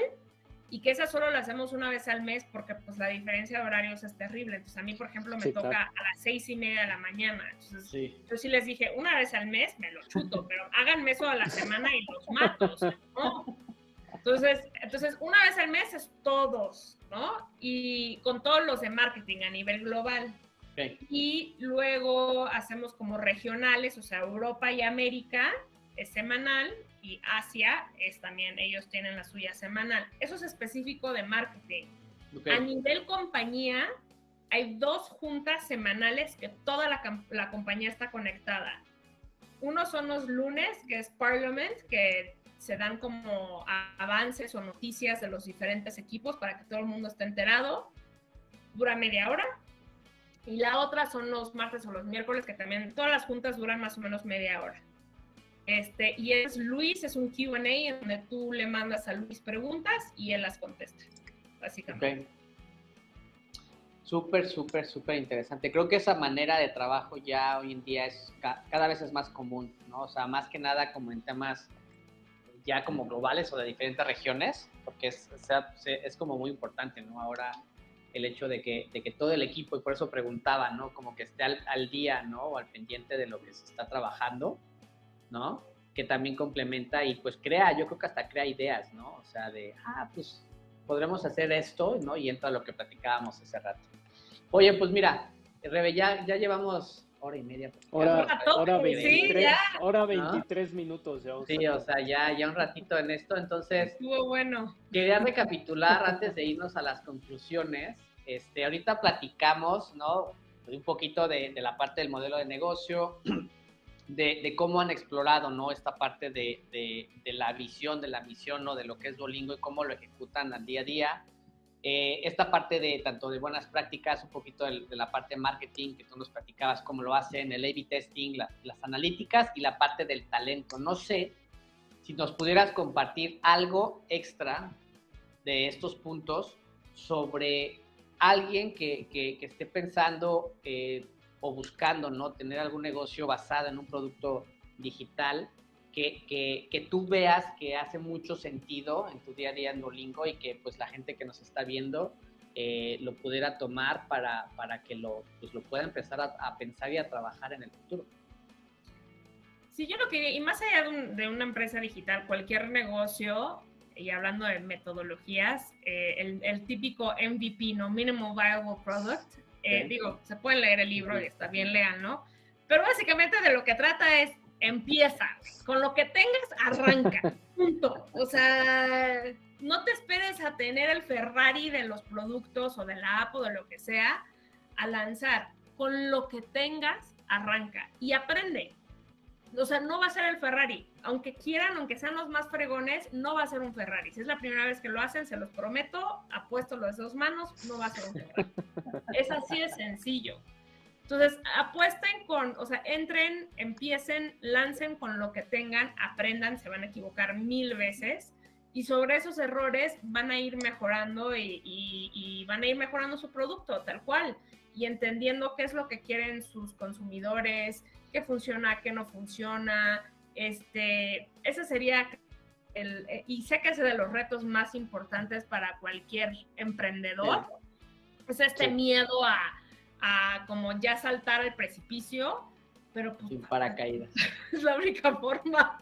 y que esa solo la hacemos una vez al mes porque pues la diferencia de horarios es terrible. Entonces a mí, por ejemplo, me toca a las seis y media de la mañana. Entonces yo sí les dije, una vez al mes me lo chuto, [laughs] pero háganme eso a la semana y los mato, ¿no? Entonces, entonces, una vez al mes es todos, ¿no? Y con todos los de marketing a nivel global. Y luego hacemos como regionales, o sea, Europa y América es semanal y Asia es también, ellos tienen la suya semanal. Eso es específico de marketing. A nivel compañía, hay dos juntas semanales que toda la, la, compañía está conectada. Uno son los lunes, que es Parliament, que se dan como avances o noticias de los diferentes equipos para que todo el mundo esté enterado. Dura media hora. Y la otra son los martes o los miércoles, que también todas las juntas duran más o menos media hora. Este, y es Luis, es un QA donde tú le mandas a Luis preguntas y él las contesta, básicamente. Súper, súper, súper interesante. Creo que esa manera de trabajo ya hoy en día es cada vez es más común, ¿no? O sea, más que nada como en temas ya como globales o de diferentes regiones, porque es, es como muy importante, ¿no? Ahora el hecho de que, de que todo el equipo, y por eso preguntaba, ¿no? Como que esté al, al día, ¿no? O al pendiente de lo que se está trabajando ¿no? Que también complementa y pues crea, yo creo que hasta crea ideas, ¿no? O sea, de, ah, pues podremos hacer esto, ¿no? Y entra lo que platicábamos hace rato. Oye, pues mira, Rebe, ya, ya llevamos hora y media. Pues, hora, hora 23, hora 23 minutos. Ya sí, o sea, ya, ya un ratito en esto. Entonces, estuvo bueno. Quería recapitular antes de irnos a las conclusiones. Este, ahorita platicamos, ¿no? Un poquito de, de la parte del modelo de negocio, de, cómo han explorado ¿no? esta parte de, de, la visión, de la misión, ¿no? de lo que es Duolingo y cómo lo ejecutan al día a día. Eh, esta parte de tanto de buenas prácticas, un poquito de, la parte de marketing que tú nos platicabas, cómo lo hacen, el A-B testing, las analíticas y la parte del talento. No sé si nos pudieras compartir algo extra de estos puntos sobre alguien que, que, esté pensando eh, o buscando ¿no? tener algún negocio basado en un producto digital que, que, que, tú veas que hace mucho sentido en tu día a día en Duolingo y que pues la gente que nos está viendo eh, lo pudiera tomar para, para que lo, pues, lo pueda empezar a, pensar y a trabajar en el futuro. Sí, yo lo que, y más allá de, de una empresa digital, cualquier negocio, y hablando de metodologías, eh, el, el, típico MVP, ¿no? Minimal Viable Product, eh, digo, se puede leer el libro y está bien, lean, ¿no? Pero básicamente de lo que trata es empieza. Con lo que tengas, arranca. [laughs] Punto. O sea, no te esperes a tener el Ferrari de los productos o de la app o de lo que sea a lanzar. Con lo que tengas, arranca y aprende. O sea, no va a ser el Ferrari. Aunque quieran, aunque sean los más fregones, no va a ser un Ferrari. Si es la primera vez que lo hacen, se los prometo, apuesto los dos manos, no va a ser un Ferrari. es así de sencillo. Entonces, apuesten con, o sea, entren, empiecen, lancen con lo que tengan, aprendan, se van a equivocar mil veces y sobre esos errores van a ir mejorando y, van a ir mejorando su producto tal cual y entendiendo qué es lo que quieren sus consumidores, qué funciona, qué no funciona. Este, ese sería el, y sé que es de los retos más importantes para cualquier emprendedor, es este miedo a a como ya saltar al precipicio, pero pues... Sin paracaídas. [laughs] Es la única forma.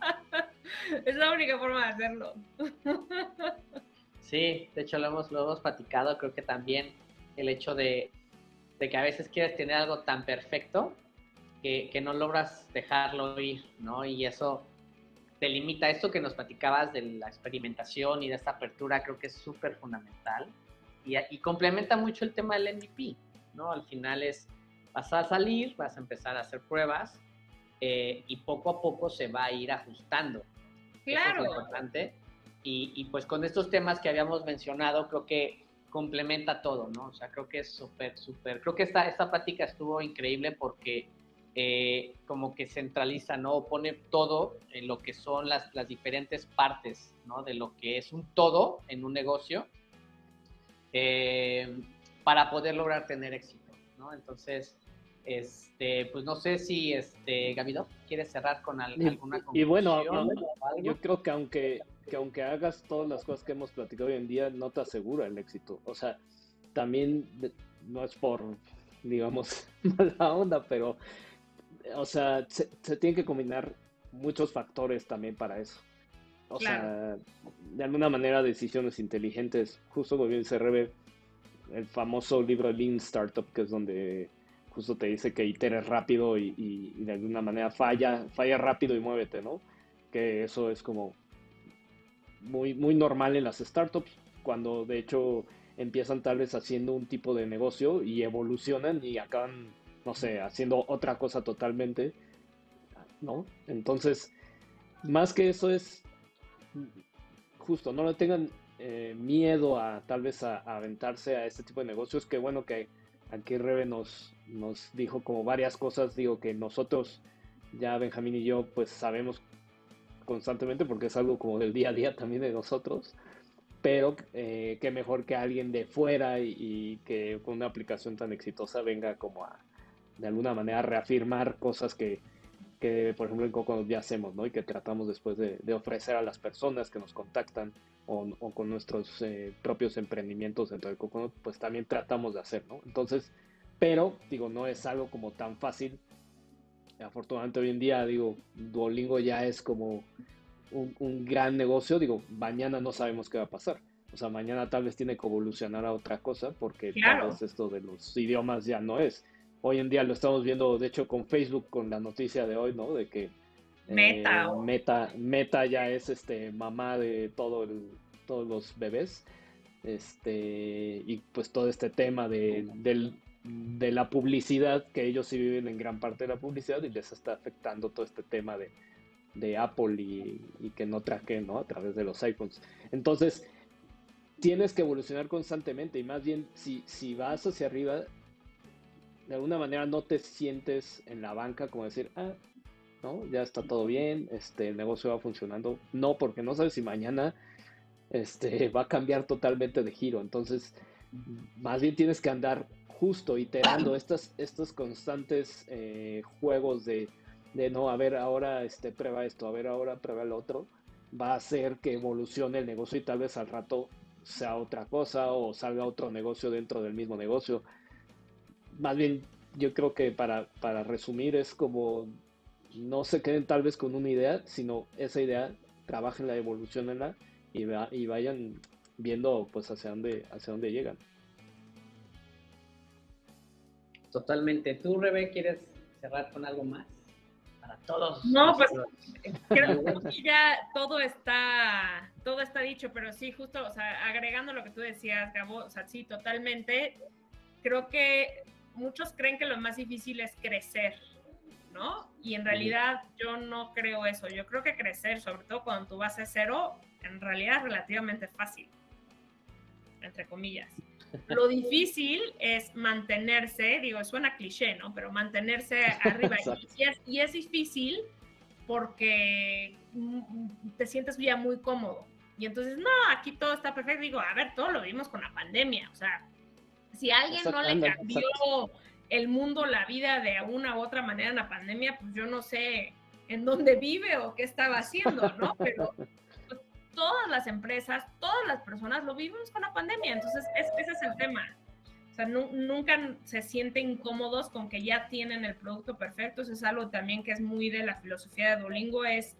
es la única forma de hacerlo. sí, de hecho lo hemos, lo hemos platicado, creo que también el hecho de, que a veces quieres tener algo tan perfecto que, que, no logras dejarlo ir, ¿no? Y eso te limita. Esto que nos platicabas de la experimentación y de esta apertura creo que es súper fundamental y, y, complementa mucho el tema del MVP, ¿no? Al final es, vas a salir, vas a empezar a hacer pruebas eh, y poco a poco se va a ir ajustando. Claro. es importante. Y, y, pues con estos temas que habíamos mencionado, creo que complementa todo, ¿no? O sea, creo que es súper, súper, creo que esta, esta plática estuvo increíble porque eh, como que centraliza, ¿no? pone todo en lo que son las, las diferentes partes, ¿no? De lo que es un todo en un negocio. Eh, para poder lograr tener éxito, ¿no? Entonces, este, pues no sé si, este, Gabido, ¿quieres cerrar con alguna conclusión? Y bueno, yo creo que aunque, que aunque hagas todas las cosas que hemos platicado hoy en día, no te asegura el éxito. O sea, también no es por, digamos, [laughs] mala onda, pero, o sea, se, se tienen que combinar muchos factores también para eso. O sea, de alguna manera decisiones inteligentes, justo como bien se reve, el famoso libro Lean Startup, que es donde justo te dice que iteres rápido y, de alguna manera falla, falla rápido y muévete, ¿no? Que eso es como muy, muy normal en las startups, cuando de hecho empiezan tal vez haciendo un tipo de negocio y evolucionan y acaban, no sé, haciendo otra cosa totalmente, ¿no? Entonces, más que eso es justo, no lo tengan eh, miedo a tal vez a, aventarse a este tipo de negocios, que bueno que aquí Rebe nos, nos dijo como varias cosas, digo que nosotros, ya Benjamín y yo, pues sabemos constantemente porque es algo como del día a día también de nosotros, pero eh, que mejor que alguien de fuera y, que con una aplicación tan exitosa venga como a de alguna manera reafirmar cosas que, que por ejemplo en Coco ya hacemos, ¿no? Y que tratamos después de, de ofrecer a las personas que nos contactan o, con nuestros eh, propios emprendimientos dentro de Coconut, pues también tratamos de hacer, ¿no? Entonces, pero, digo, no es algo como tan fácil. Afortunadamente hoy en día, digo, Duolingo ya es como un, gran negocio, digo, mañana no sabemos qué va a pasar. O sea, mañana tal vez tiene que evolucionar a otra cosa porque tal vez esto de los idiomas ya no es. Hoy en día lo estamos viendo, de hecho, con Facebook, con la noticia de hoy, ¿no? De que Meta. Eh, meta, Meta ya es este mamá de todo todos los bebés. Este, y pues todo este tema de, la publicidad, que ellos sí viven en gran parte de la publicidad y les está afectando todo este tema de, Apple y, que no traque ¿no? a través de los iPhones. Entonces, tienes que evolucionar constantemente y más bien si, si vas hacia arriba, de alguna manera no te sientes en la banca como decir, ah, ¿no? Ya está todo bien, este, el negocio va funcionando. No, porque no sabes si mañana este, [laughs] va a cambiar totalmente de giro. Entonces, más bien tienes que andar justo iterando [clears throat] estas, estos constantes eh, juegos de, de, no, a ver, ahora este, prueba esto, a ver, ahora prueba el otro. Va a hacer que evolucione el negocio y tal vez al rato sea otra cosa o salga otro negocio dentro del mismo negocio. Más bien, yo creo que para, para resumir es como no se queden tal vez con una idea, sino esa idea, trabajen la evolución en la y, y vayan viendo pues hacia dónde, hacia dónde llegan. Totalmente. ¿Tú, Rebe, quieres cerrar con algo más para todos. No, pues creo [laughs] que ya todo está, todo está dicho, pero sí, justo, o sea, agregando lo que tú decías, Gabo, o sea, sí, totalmente. Creo que muchos creen que lo más difícil es crecer, ¿no? Y en realidad yo no creo eso. Yo creo que crecer, sobre todo cuando tú vas a cero, en realidad es relativamente fácil, entre comillas. [laughs] Lo difícil es mantenerse, digo, suena cliché, ¿no? Pero mantenerse arriba. y, es, y es difícil porque te sientes ya muy cómodo. Y entonces, no, aquí todo está perfecto. Digo, a ver, todo lo vimos con la pandemia. O sea, si a alguien no le cambió el mundo, la vida de una u otra manera en la pandemia, pues yo no sé en dónde vive o qué estaba haciendo, ¿no? [laughs] Pero todas las empresas, todas las personas lo vivimos con la pandemia, entonces ese es el tema. O sea, nunca se sienten incómodos con que ya tienen el producto perfecto, eso es algo también que es muy de la filosofía de Duolingo, es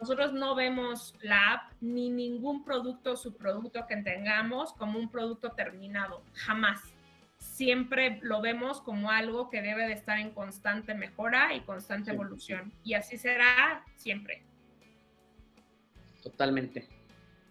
nosotros no vemos la app ni ningún producto o subproducto que tengamos como un producto terminado, jamás. Siempre lo vemos como algo que debe de estar en constante mejora y constante evolución. Y así será siempre. Totalmente.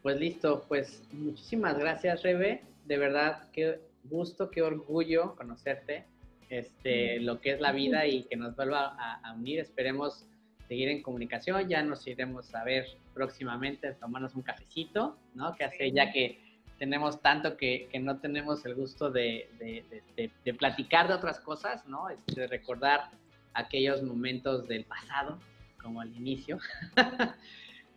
Pues listo, pues muchísimas gracias, Rebe. De verdad, qué gusto, qué orgullo conocerte, este, lo que es la vida y que nos vuelva a, unir. Esperemos seguir en comunicación. Ya nos iremos a ver próximamente, tomarnos un cafecito, ¿no? Que hace ya que tenemos tanto que, que no tenemos el gusto de, de, de, platicar de otras cosas, ¿no? Este, de recordar aquellos momentos del pasado, como al inicio. [laughs]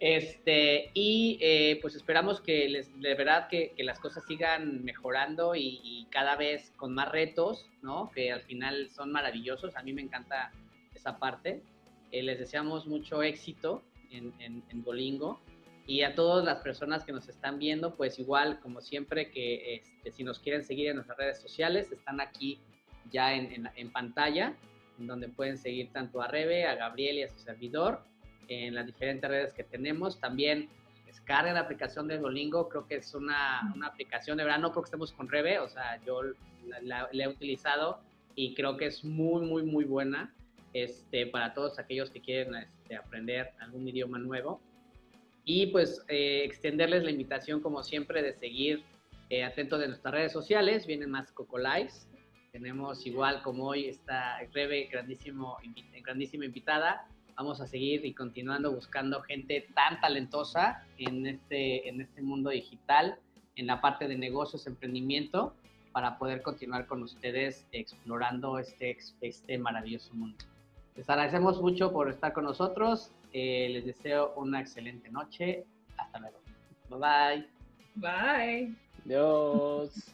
Este, y eh, pues esperamos que les, de verdad que, que las cosas sigan mejorando y, cada vez con más retos, ¿no? Que al final son maravillosos. A mí me encanta esa parte. Eh, les deseamos mucho éxito en, en, en, Bolingo. Y a todas las personas que nos están viendo, pues igual, como siempre, que este, si nos quieren seguir en nuestras redes sociales, están aquí ya en, en pantalla, en donde pueden seguir tanto a Rebe, a Gabriel y a su servidor en las diferentes redes que tenemos. También descarga la aplicación de Duolingo, creo que es una, una aplicación, de verdad no creo que estemos con Rebe, o sea, yo la, he utilizado y creo que es muy, muy, muy buena este, para todos aquellos que quieren este, aprender algún idioma nuevo. Y pues eh, extenderles la invitación, como siempre, de seguir eh, atentos de nuestras redes sociales. Vienen más Coco Lives. Tenemos igual como hoy está Rebe, grandísimo, grandísima invitada vamos a seguir y continuando buscando gente tan talentosa en este, en este mundo digital, en la parte de negocios, emprendimiento, para poder continuar con ustedes explorando este, este maravilloso mundo. Les agradecemos mucho por estar con nosotros. Eh, les deseo una excelente noche. Hasta luego. Bye bye. Bye. Adiós.